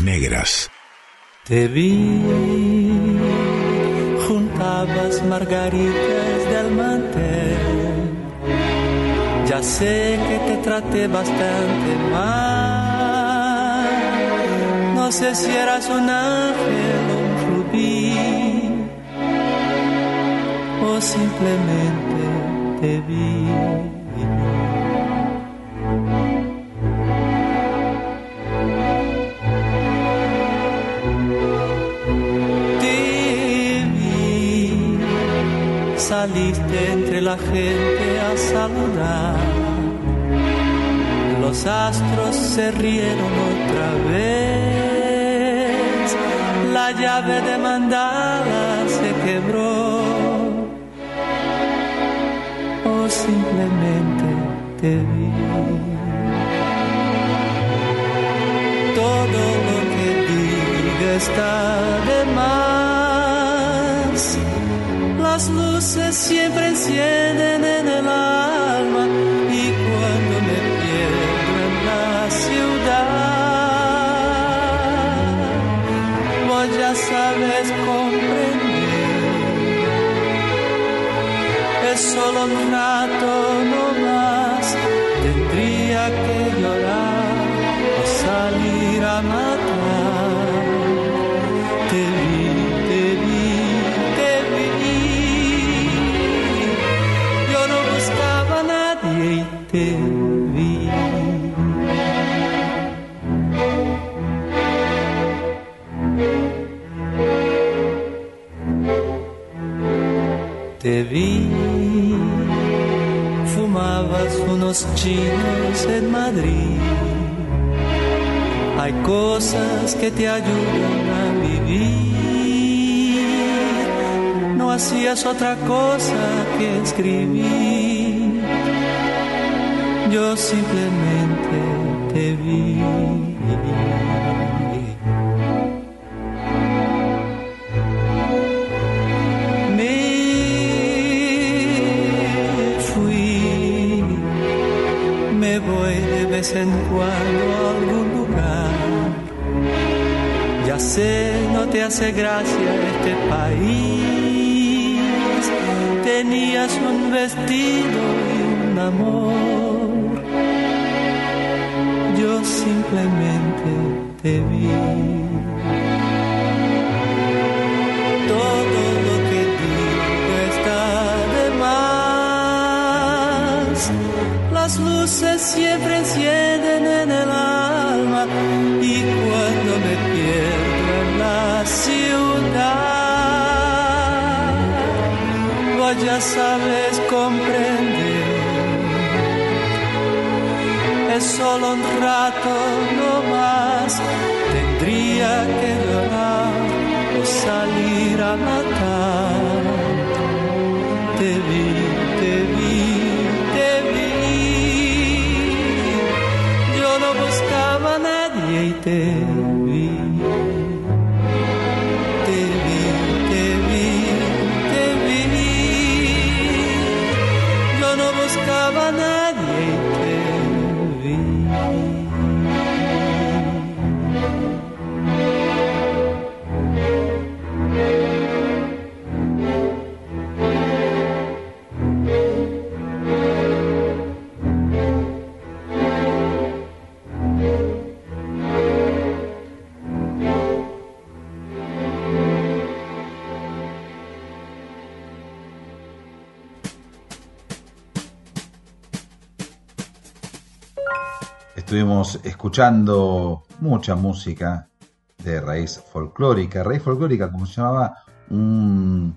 Negras. Te vi, juntabas margaritas del mantel. Ya sé que te traté bastante mal. No sé si eras un ángel o un rubí. O simplemente te vi. Entre la gente a saludar. Los astros se rieron otra vez. La llave demandada se quebró. O simplemente te vi. Todo lo que diga está de más. Luces siempre encienden vi, fumabas unos chinos en Madrid. Hay cosas que te ayudan a vivir. No hacías otra cosa que escribir. Yo simplemente te vi. Te hace gracia este país. Tenías un vestido y un amor. Yo simplemente te vi. Todo lo que digo está de más. Las luces siempre ya sabes comprender. Es solo un rato Escuchando mucha música de raíz folclórica. Raíz folclórica, como se llamaba, un,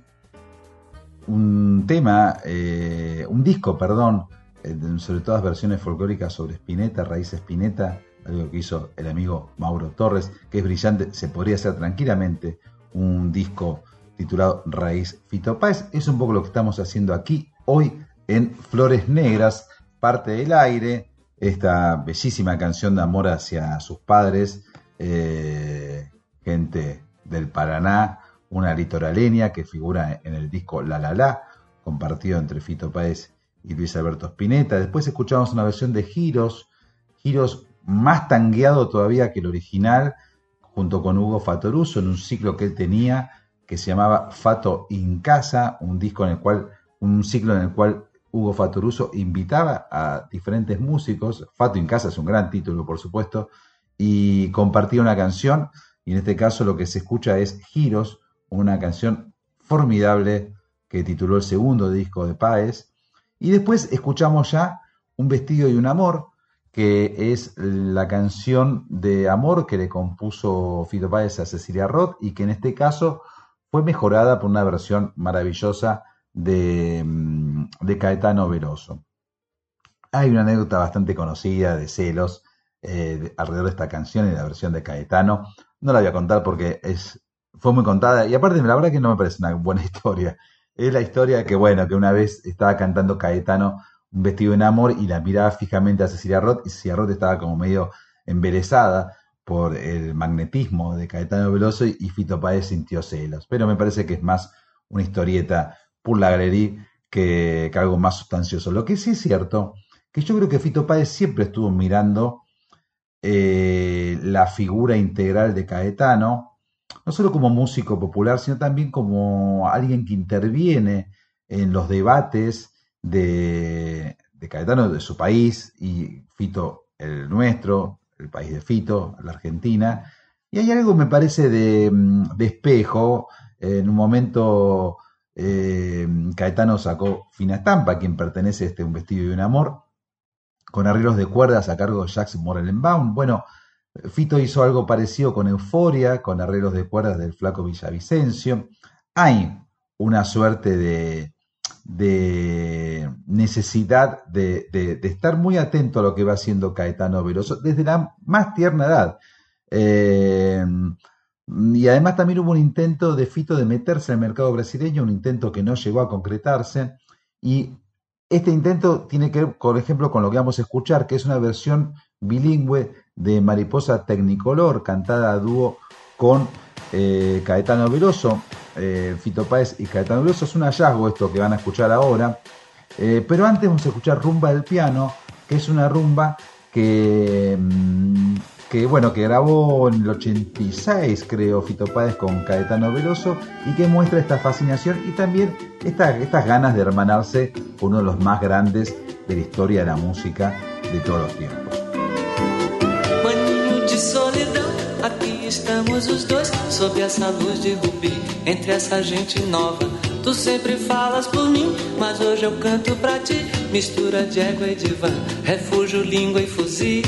un tema, eh, un disco, perdón, eh, sobre todas versiones folclóricas sobre Spinetta, raíz Spinetta, algo que hizo el amigo Mauro Torres, que es brillante, se podría hacer tranquilamente un disco titulado Raíz Fito Páez. Es un poco lo que estamos haciendo aquí hoy en Flores Negras, parte del aire, esta bellísima canción de amor hacia sus padres, eh, gente del Paraná, una litoraleña que figura en el disco La La La, compartido entre Fito Páez y Luis Alberto Spinetta. Después escuchamos una versión de Giros, Giros más tangueado todavía que el original, junto con Hugo Fatoruso, en un ciclo que él tenía que se llamaba Fato in Casa, un disco en el cual, un ciclo en el cual Hugo Fatoruso invitaba a diferentes músicos, Fato in Casa es un gran título, por supuesto, y compartía una canción, y en este caso lo que se escucha es Giros, una canción formidable que tituló el segundo disco de Páez. Y después escuchamos ya Un vestido y un amor, que es la canción de amor que le compuso Fito Páez a Cecilia Roth y que en este caso fue mejorada por una versión maravillosa de, mm, de Caetano Veloso. Hay una anécdota bastante conocida de celos eh, de- alrededor de esta canción y la versión de Caetano. No la voy a contar porque es, fue muy contada y aparte la verdad que no me parece una buena historia. Es la historia que, bueno, que una vez estaba cantando Caetano un vestido en amor y la miraba fijamente a Cecilia Roth y Cecilia Roth estaba como medio embelesada por el magnetismo de Caetano Veloso y, Fito Páez sintió celos. Pero me parece que es más una historieta por la que, algo más sustancioso. Lo que sí es cierto, que yo creo que Fito Páez siempre estuvo mirando eh, la figura integral de Caetano, no solo como músico popular, sino también como alguien que interviene en los debates de, de Caetano, de su país, y Fito, el nuestro, el país de Fito, la Argentina. Y hay algo, me parece, de, mm, de espejo. En un momento, eh, Caetano sacó Fina Estampa, quien pertenece este Un vestido y un amor, con arreglos de cuerdas a cargo de Jacques Morellenbaum. Bueno, Fito hizo algo parecido con Euforia, con arreglos de cuerdas del flaco Villavicencio. Hay una suerte de, necesidad de estar muy atento a lo que va haciendo Caetano Veloso desde la más tierna edad. Eh, y además también hubo un intento de Fito de meterse el mercado brasileño, un intento que no llegó a concretarse. Y este intento tiene que ver, por ejemplo, con lo que vamos a escuchar, que es una versión bilingüe de Mariposa Tecnicolor, cantada a dúo con eh, Caetano Veloso, eh, Fito Páez y Caetano Veloso. Es un hallazgo esto que van a escuchar ahora. Eh, pero antes vamos a escuchar Rumba del Piano, que es una rumba que, mm, que, bueno, que grabó en el 86, creo, Fito Páez con Caetano Veloso, y que muestra esta fascinación y también esta- estas ganas de hermanarse con uno de los más grandes de la historia de la música de todos los tiempos. De aqui estamos os dois, sob essa luz de rubi, entre essa gente nova. Tu sempre falas por mim, mas hoje eu canto pra ti. Mistura de égua e van, refúgio, língua e fuzil.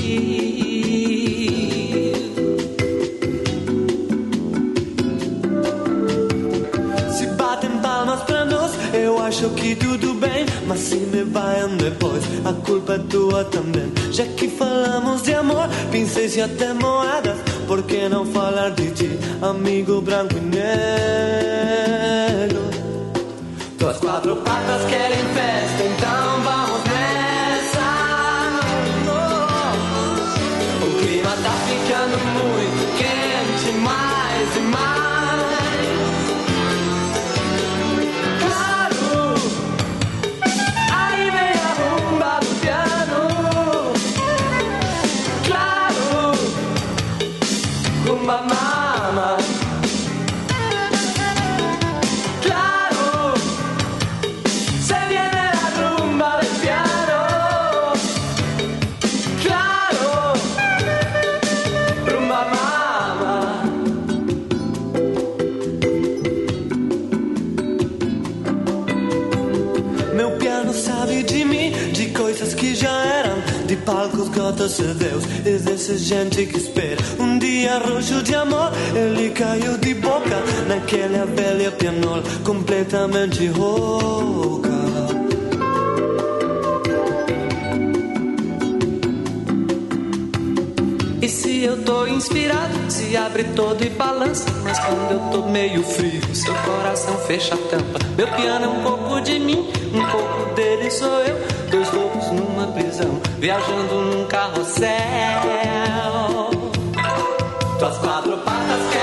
Eu acho que tudo bem. Mas se me vaiam depois, a culpa é tua também. Já que falamos de amor, pincéis e até moedas. Por que não falar de ti, amigo branco e negro? Tuas quatro patas querem festa, então vamos palcos, gotas e Deus. Existe gente que espera um dia roxo de amor. Ele caiu de boca naquela velha pianola, completamente rouca. E se eu tô inspirado, se abre todo e balança. Mas quando eu tô meio frio, seu coração fecha a tampa. Meu piano é um pouco de mim, um pouco dele sou eu. Dois lobos numa prisão, viajando num carrossel. Tuas quatro patas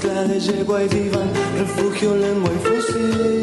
mezcla de yegua y diván, refugio, lengua y fusil.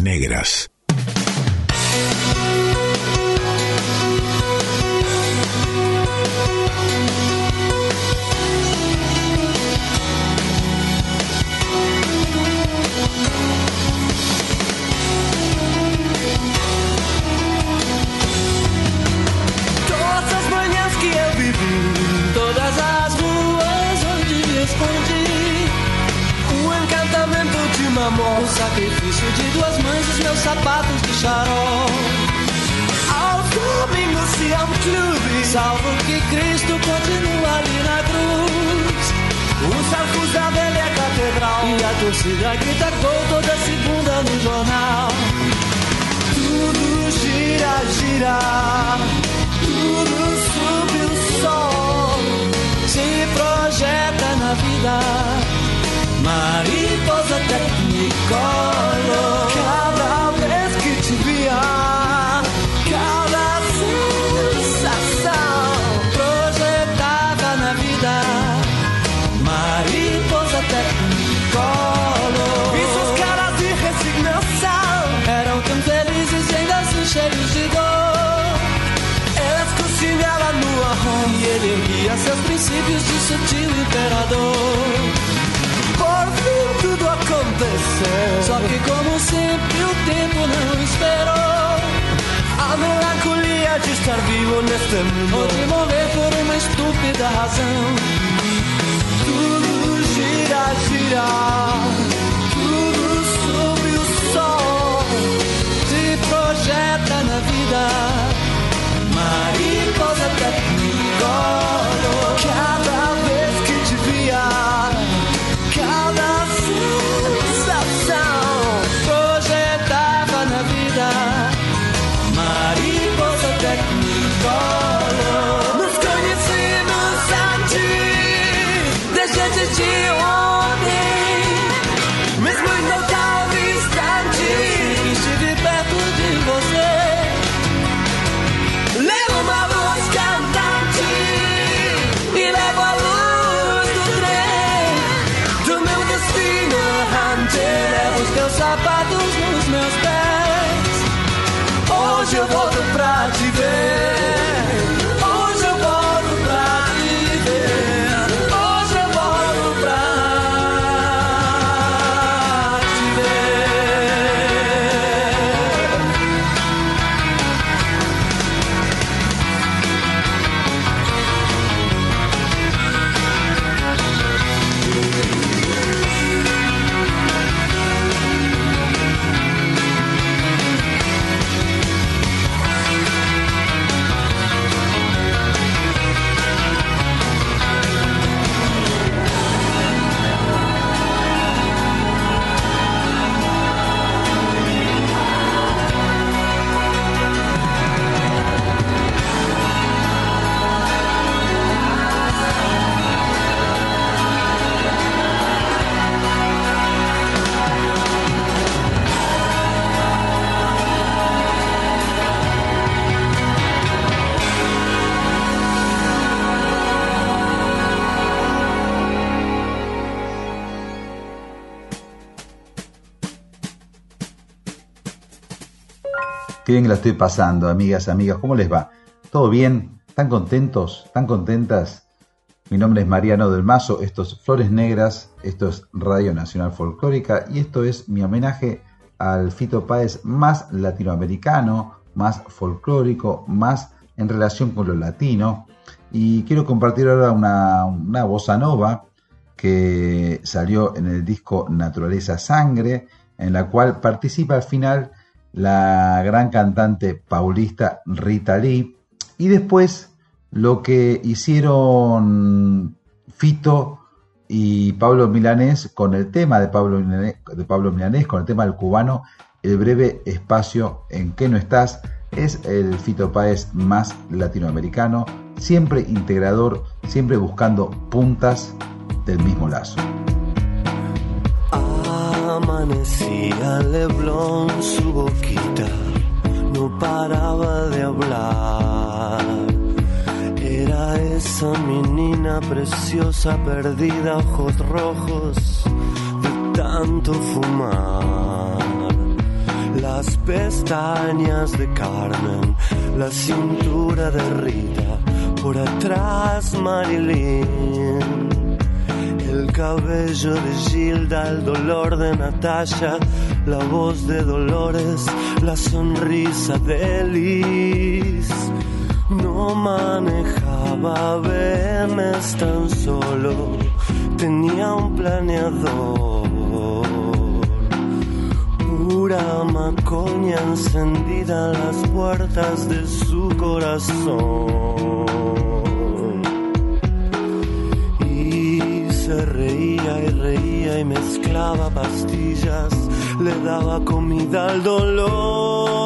negras. だけだ tempo não esperou. A melancolia de estar vivo neste mundo, ou de morrer por uma estúpida razão. Tudo gira, gira. Bien la estoy pasando, amigas, amigas. ¿Cómo les va? ¿Todo bien? ¿Están contentos? ¿Están contentas? Mi nombre es Mariano del Mazo, esto es Flores Negras, esto es Radio Nacional Folclórica y esto es mi homenaje al Fito Páez más latinoamericano, más folclórico, más en relación con lo latino. Y quiero compartir ahora una, una bossa nova que salió en el disco Naturaleza Sangre, en la cual participa al final la gran cantante paulista Rita Lee. Y después lo que hicieron Fito y Pablo Milanés con el tema de Pablo, Milanés, de Pablo Milanés, con el tema del cubano, el breve espacio en que no estás, es el Fito Páez más latinoamericano, siempre integrador, siempre buscando puntas del mismo lazo. Amanecía Leblon, su boquita no paraba de hablar. Era esa menina preciosa perdida, ojos rojos de tanto fumar. Las pestañas de Carmen, la cintura de Rita, por atrás Marilyn el cabello de Gilda, el dolor de Natasha, la voz de Dolores, la sonrisa de Liz. No manejaba BMs tan solo, tenía un planeador. Pura macoña encendida en las puertas de su corazón. Reía y reía y mezclaba pastillas, le daba comida al dolor.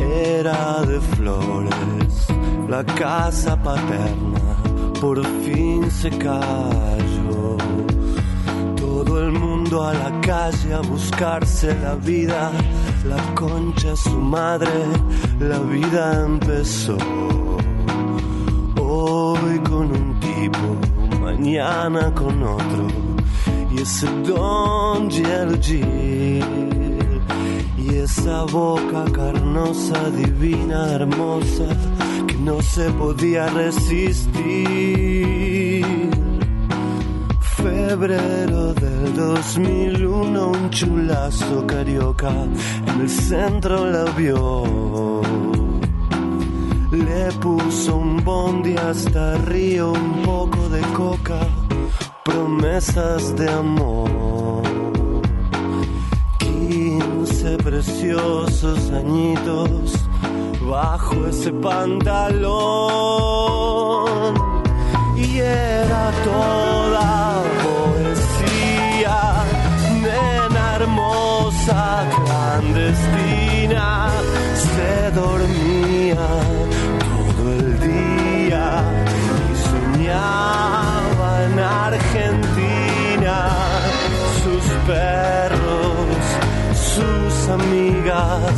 Era de flores, la casa paterna por fin se cayó. Todo el mundo a la calle a buscarse la vida, la concha su madre, la vida empezó. Mañana con otro y ese don Gil y esa boca carnosa, divina, hermosa que no se podía resistir. Febrero del 2001 un chulazo carioca en el centro la vio puso un bondi hasta Río, un poco de coca, promesas de amor. Quince preciosos añitos bajo ese pantalón. Y era toda poesía, nena hermosa, clandestina, se dormía amigas,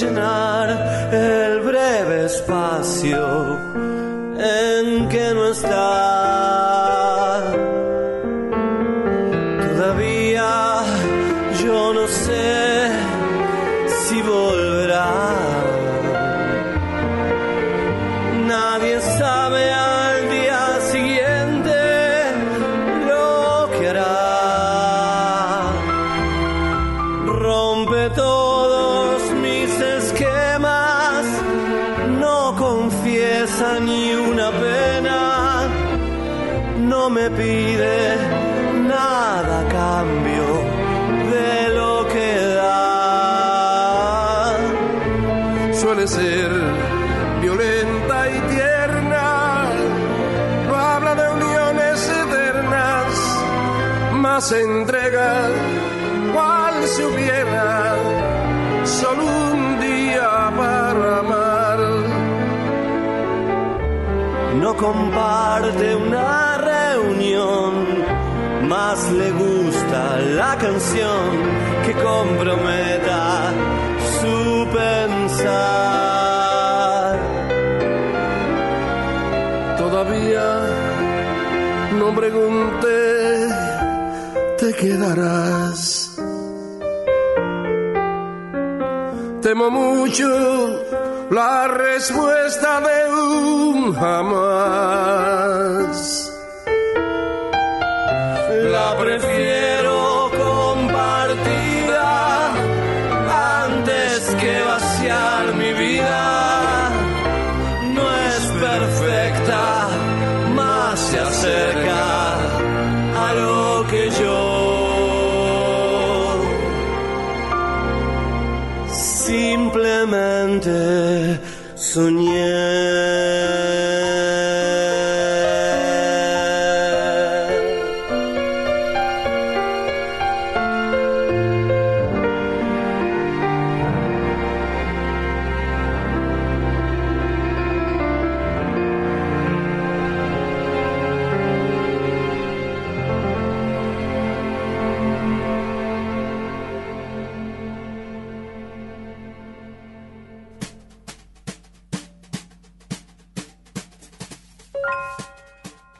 llenar el breve espacio en que no está. Comparte una reunión, más le gusta la canción que comprometa su pensar. Todavía no pregunté, te quedarás. Temo mucho la respuesta de un jamás.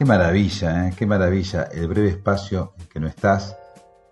Maravilla, ¿eh? qué maravilla. El breve espacio en que no estás.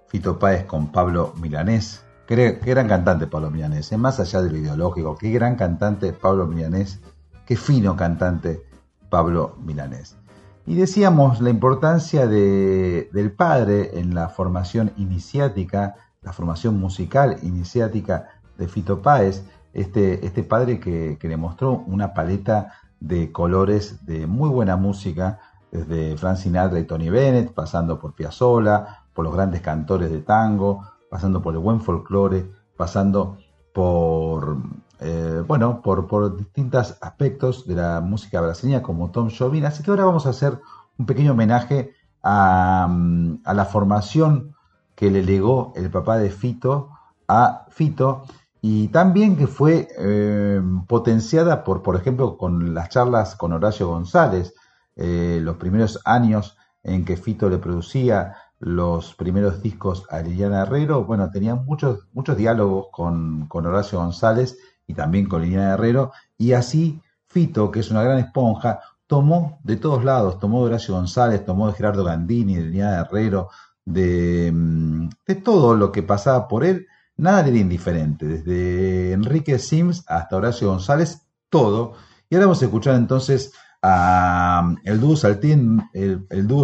Fito Páez con Pablo Milanés. Qué, qué gran cantante Pablo Milanés, ¿eh? más allá de lo ideológico. Qué gran cantante Pablo Milanés. Qué fino cantante Pablo Milanés. Y decíamos la importancia de- del padre en la formación iniciática, la formación musical iniciática de Fito Páez, este, este padre que, que le mostró una paleta de colores de muy buena música, desde Frank Sinatra y Tony Bennett, pasando por Piazzolla, por los grandes cantores de tango, pasando por el buen folclore, pasando por eh, bueno, por, distintos aspectos de la música brasileña como Tom Jobim. Así que ahora vamos a hacer un pequeño homenaje a, mm, a la formación que le legó el papá de Fito a Fito y también que fue eh, potenciada por, por ejemplo, con las charlas con Horacio González, eh, los primeros años en que Fito le producía los primeros discos a Liliana Herrero, bueno, tenía muchos, muchos diálogos con, con Horacio González y también con Liliana Herrero, y así Fito, que es una gran esponja, tomó de todos lados, tomó de Horacio González, tomó de Gerardo Gandini, de Liliana Herrero, de, mm, de todo lo que pasaba por él, nada le era indiferente, desde Enrique Sims hasta Horacio González, todo. Y ahora vamos a escuchar entonces el dúo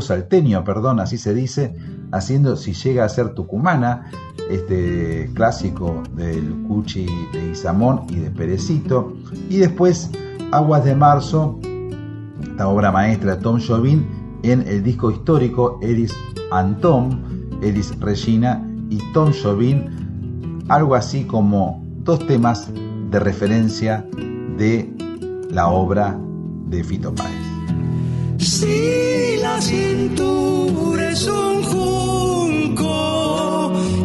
salteño, perdón, así se dice, haciendo si llega a ser tucumana, este clásico del Cuchi de Isamón y de Perecito, y después Aguas de Marzo, esta obra maestra de Tom Jobin en el disco histórico Eris Antom, Eris Regina y Tom Jobin, algo así como dos temas de referencia de la obra de Fito Páez. Si la cintura es un junco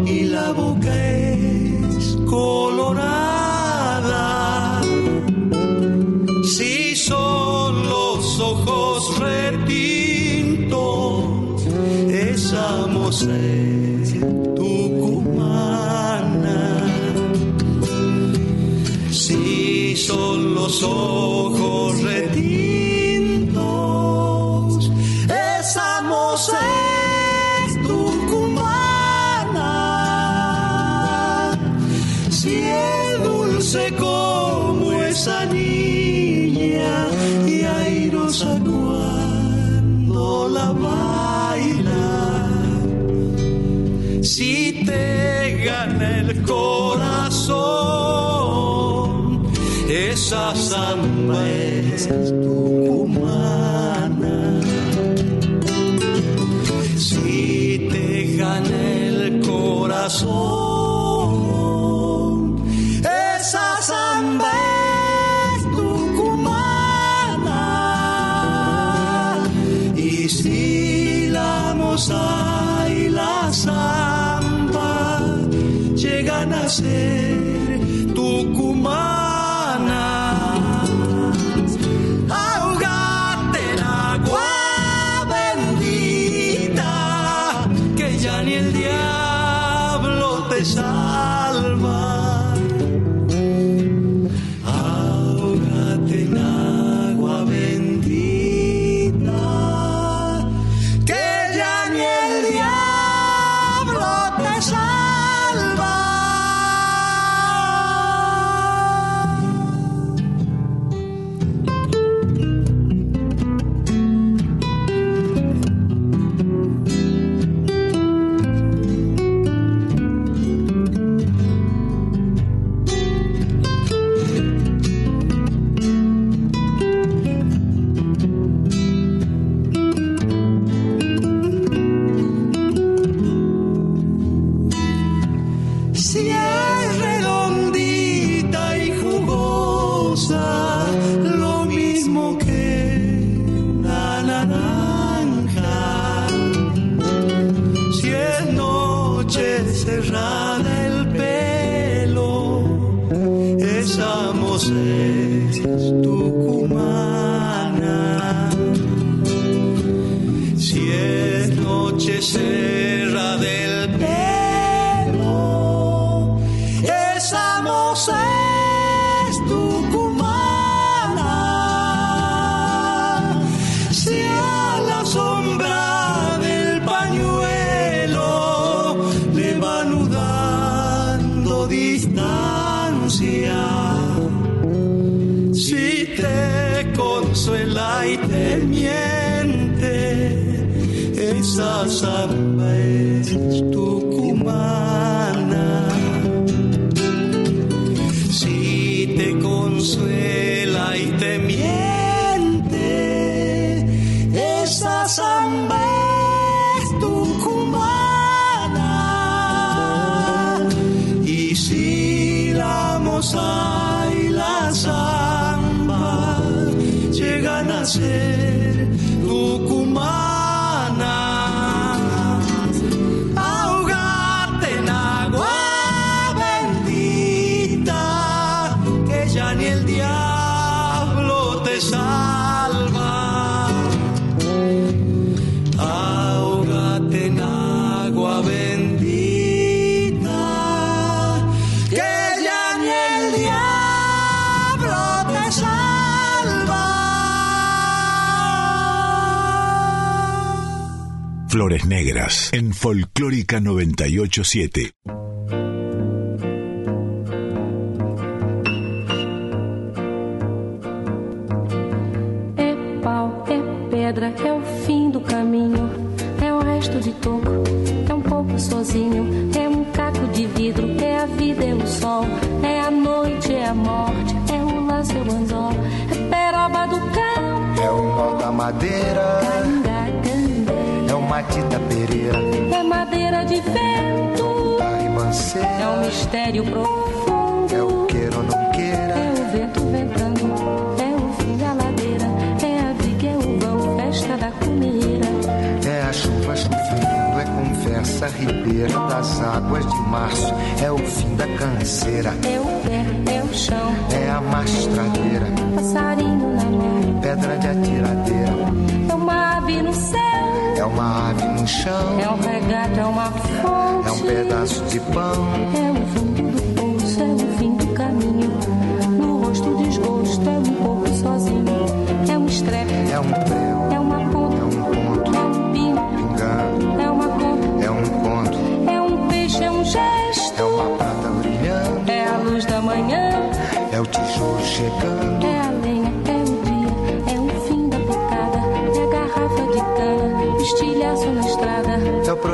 y la boca es colorada, si son los ojos retintos, esa es tucumana, si son los ojos retintos, esa samba es tucumana. Si te gané el corazón, esa samba es tucumana. Y si la moza y la samba llegan a ser desalma. Folclórica 987. É uma ave no chão. É um regato, é uma fonte. É um pedaço de pão. É o fundo do poço, é o fim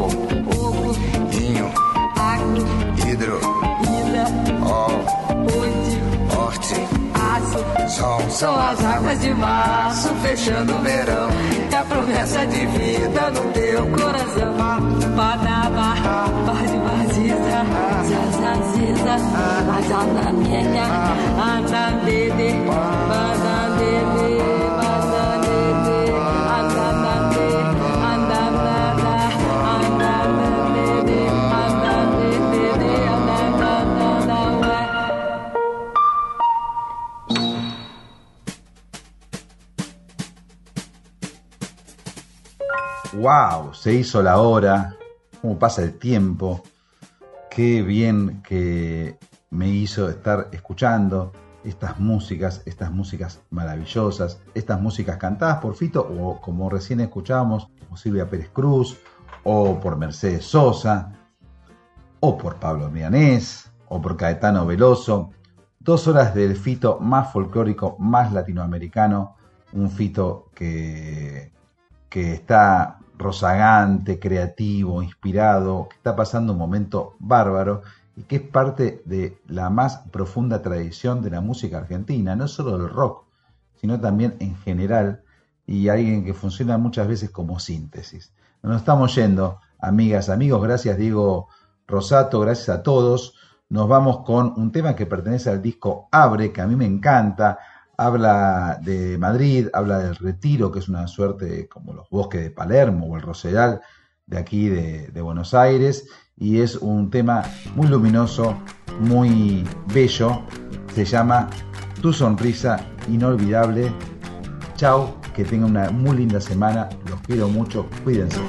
Fogo. Fogo. Inho. Hidro. Ol. Horte. Aço. Sol. São as águas de março fechando o verão. É a promessa de vida no teu coração. Badaba, bade vaziza, zazaziza, azanamenya, azadede, badadede, ¡Wow! Se hizo la hora. ¿Cómo pasa el tiempo? Qué bien que me hizo estar escuchando estas músicas, estas músicas maravillosas, estas músicas cantadas por Fito o como recién escuchábamos, por Silvia Pérez Cruz o por Mercedes Sosa o por Pablo Mianés o por Caetano Veloso. Dos horas del Fito más folclórico, más latinoamericano, un Fito que, que está rozagante, creativo, inspirado, que está pasando un momento bárbaro y que es parte de la más profunda tradición de la música argentina, no solo del rock, sino también en general, y alguien que funciona muchas veces como síntesis. Nos estamos yendo, amigas, amigos, gracias Diego Rosato, gracias a todos. Nos vamos con un tema que pertenece al disco Abre, que a mí me encanta, habla de Madrid, habla del retiro, que es una suerte como los bosques de Palermo o el Rosedal de aquí de, Buenos Aires, y es un tema muy luminoso, muy bello, se llama Tu sonrisa inolvidable. Chao, que tengan una muy linda semana, los quiero mucho, cuídense.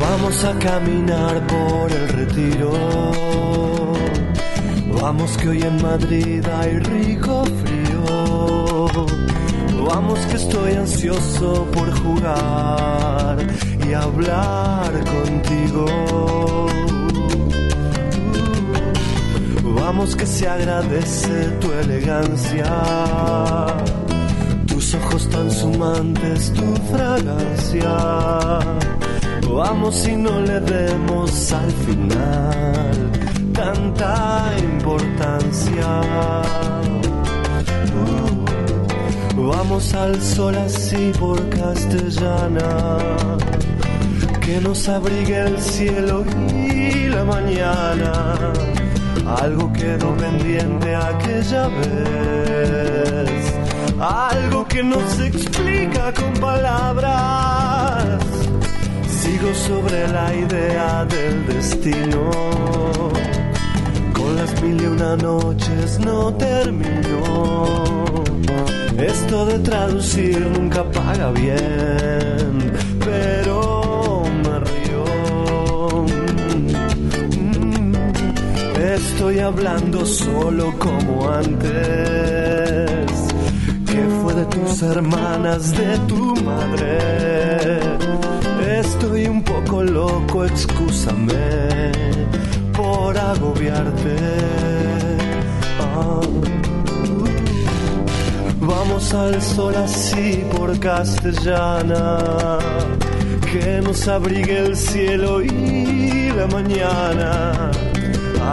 Vamos a caminar por el retiro. Vamos que hoy en Madrid hay rico frío. Vamos que estoy ansioso por jugar y hablar contigo. Vamos que se agradece tu elegancia, tus ojos tan sumantes, tu fragancia. Vamos y no le demos al final tanta importancia. Vamos al sol así por castellana, que nos abrigue el cielo y la mañana. Algo quedó pendiente aquella vez. Algo que no se explica con palabras. Sigo sobre la idea del destino. Con las mil y una noches no terminó. Esto de traducir nunca paga bien, pero me río. Mm, Estoy hablando solo como antes. Que fue de tus hermanas, de tu madre. Estoy un poco loco, excúsame por agobiarte. Ah. Vamos al sol así por castellana, que nos abrigue el cielo y la mañana.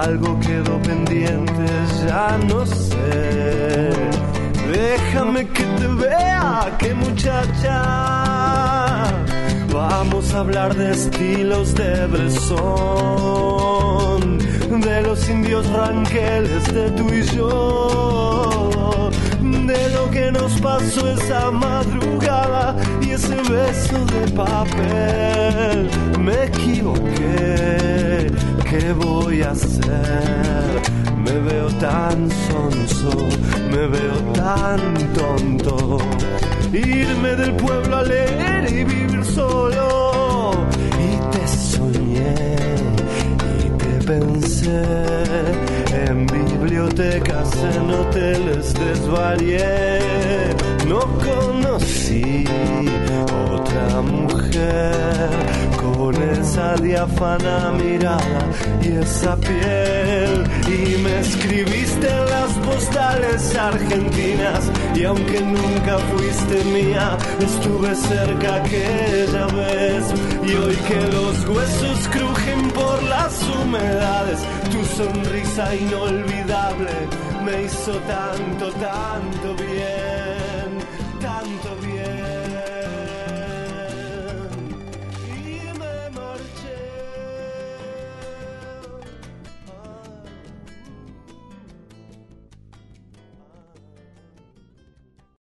Algo quedó pendiente, ya no sé. Déjame que te vea, que muchacha. Vamos a hablar de estilos de Bresson, de los indios ranqueles de tú y yo, de lo que nos pasó esa madrugada y ese beso de papel. Me equivoqué, ¿qué voy a hacer? Me veo tan sonso, me veo tan tonto. Irme del pueblo a leer y vivir solo. Y te soñé y te pensé. En bibliotecas, en hoteles desvarié. No conocí otra mujer con esa diáfana mirada y esa piel. Y me escribiste las postales argentinas. Y aunque nunca fuiste mía, estuve cerca aquella vez. Y hoy que los huesos crujen por las humedades, tu sonrisa inolvidable me hizo tanto, tanto bien.